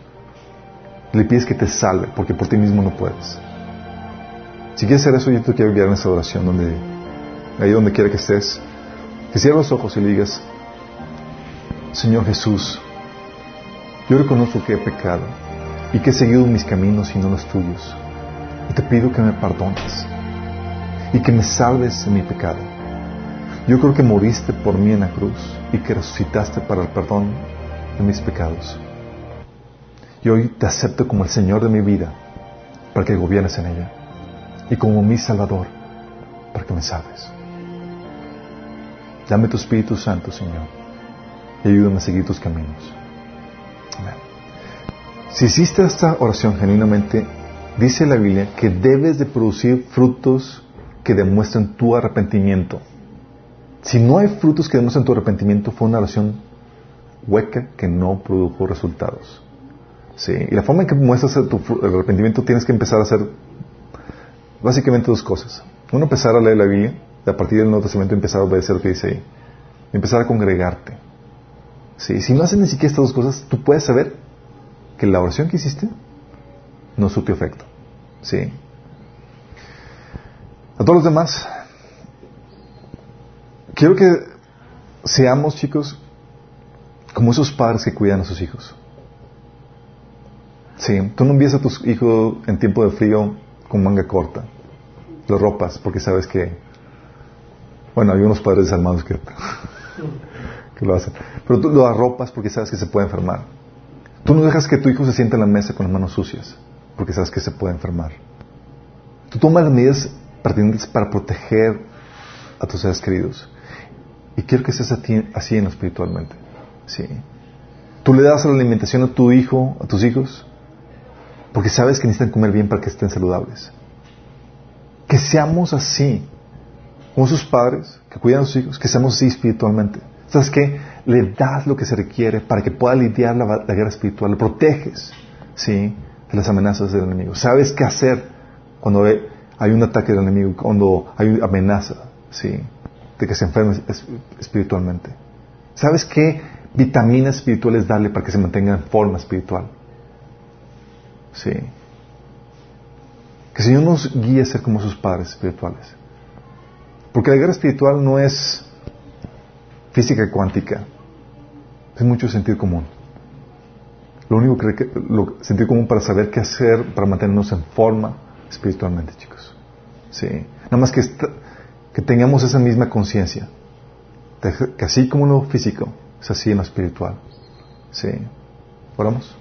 Le pides que te salve, porque por ti mismo no puedes. Si quieres hacer eso, yo te quiero enviar en esa oración, donde, ahí donde quiera que estés, que cierres los ojos y le digas, Señor Jesús, yo reconozco que he pecado y que he seguido mis caminos y no los tuyos. Y te pido que me perdones y que me salves de mi pecado. Yo creo que moriste por mí en la cruz y que resucitaste para el perdón de mis pecados. Y hoy te acepto como el Señor de mi vida para que gobiernes en ella y como mi Salvador para que me salves. Dame tu Espíritu Santo, Señor, y ayúdame a seguir tus caminos. Si hiciste esta oración genuinamente, dice la Biblia que debes de producir frutos que demuestren tu arrepentimiento. Si no hay frutos que demuestren tu arrepentimiento, fue una oración hueca que no produjo resultados. Sí, y la forma en que muestras tu arrepentimiento tienes que empezar a hacer básicamente dos cosas. Uno, empezar a leer la Biblia, y a partir del Nuevo Testamento empezar a obedecer lo que dice ahí. Empezar a congregarte. Sí, si no haces ni siquiera estas dos cosas, tú puedes saber que la oración que hiciste no surtió efecto. Sí. A todos los demás, quiero que seamos, chicos, como esos padres que cuidan a sus hijos. Sí, tú no envías a tus hijos en tiempo de frío con manga corta, los ropas, porque sabes que, bueno, hay unos padres desalmados que, lo hacen, pero tú lo arropas porque sabes que se puede enfermar. Tú no dejas que tu hijo se sienta en la mesa con las manos sucias, porque sabes que se puede enfermar. Tú tomas medidas pertinentes para proteger a tus seres queridos. Y quiero que seas así en lo espiritualmente. Sí. Tú le das la alimentación a tu hijo, a tus hijos, porque sabes que necesitan comer bien para que estén saludables. Que seamos así, como sus padres que cuidan a sus hijos, que seamos así espiritualmente. ¿Sabes qué? Le das lo que se requiere para que pueda lidiar la, guerra espiritual. Le proteges, ¿sí? De las amenazas del enemigo. Sabes qué hacer cuando hay hay un ataque del enemigo, cuando hay amenaza, ¿sí? De que se enferme es- espiritualmente. ¿Sabes qué vitaminas espirituales darle para que se mantenga en forma espiritual? Sí. Que el Señor nos guíe a ser como sus padres espirituales. Porque la guerra espiritual no es física cuántica, es mucho sentido común. Lo único que lo, sentido común para saber qué hacer para mantenernos en forma espiritualmente, chicos. Sí. Nada más que, que tengamos esa misma conciencia. Que así como lo físico, es así en lo espiritual. Sí. Oramos.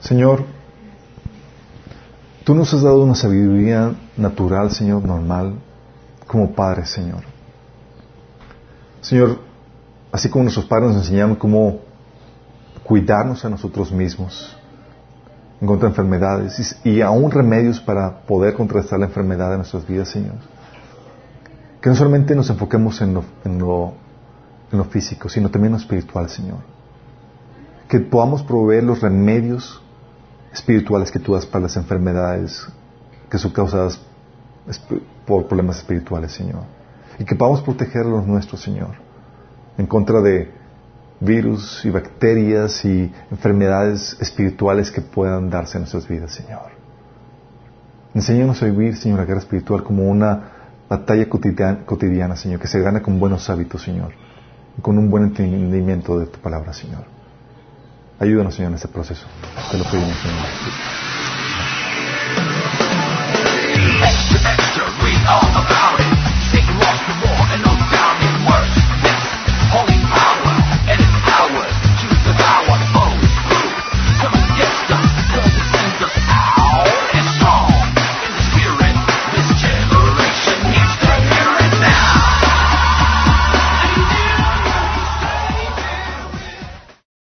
Señor, tú nos has dado una sabiduría natural, Señor, normal, como Padre, Señor. Señor, así como nuestros padres nos enseñaron cómo cuidarnos a nosotros mismos en contra de enfermedades y, aún remedios para poder contrastar la enfermedad de nuestras vidas, Señor. Que no solamente nos enfoquemos en lo, en lo, en lo físico, sino también en lo espiritual, Señor. Que podamos proveer los remedios espirituales que tú das para las enfermedades que son causadas por problemas espirituales, Señor. Y que podamos proteger a los nuestros, Señor, en contra de virus y bacterias y enfermedades espirituales que puedan darse en nuestras vidas, Señor. Enséñanos a vivir, Señor, la guerra espiritual como una batalla cotidiana, Señor, que se gana con buenos hábitos, Señor, y con un buen entendimiento de tu palabra, Señor. Ayúdanos, Señor, en este proceso. Te lo pedimos, Señor.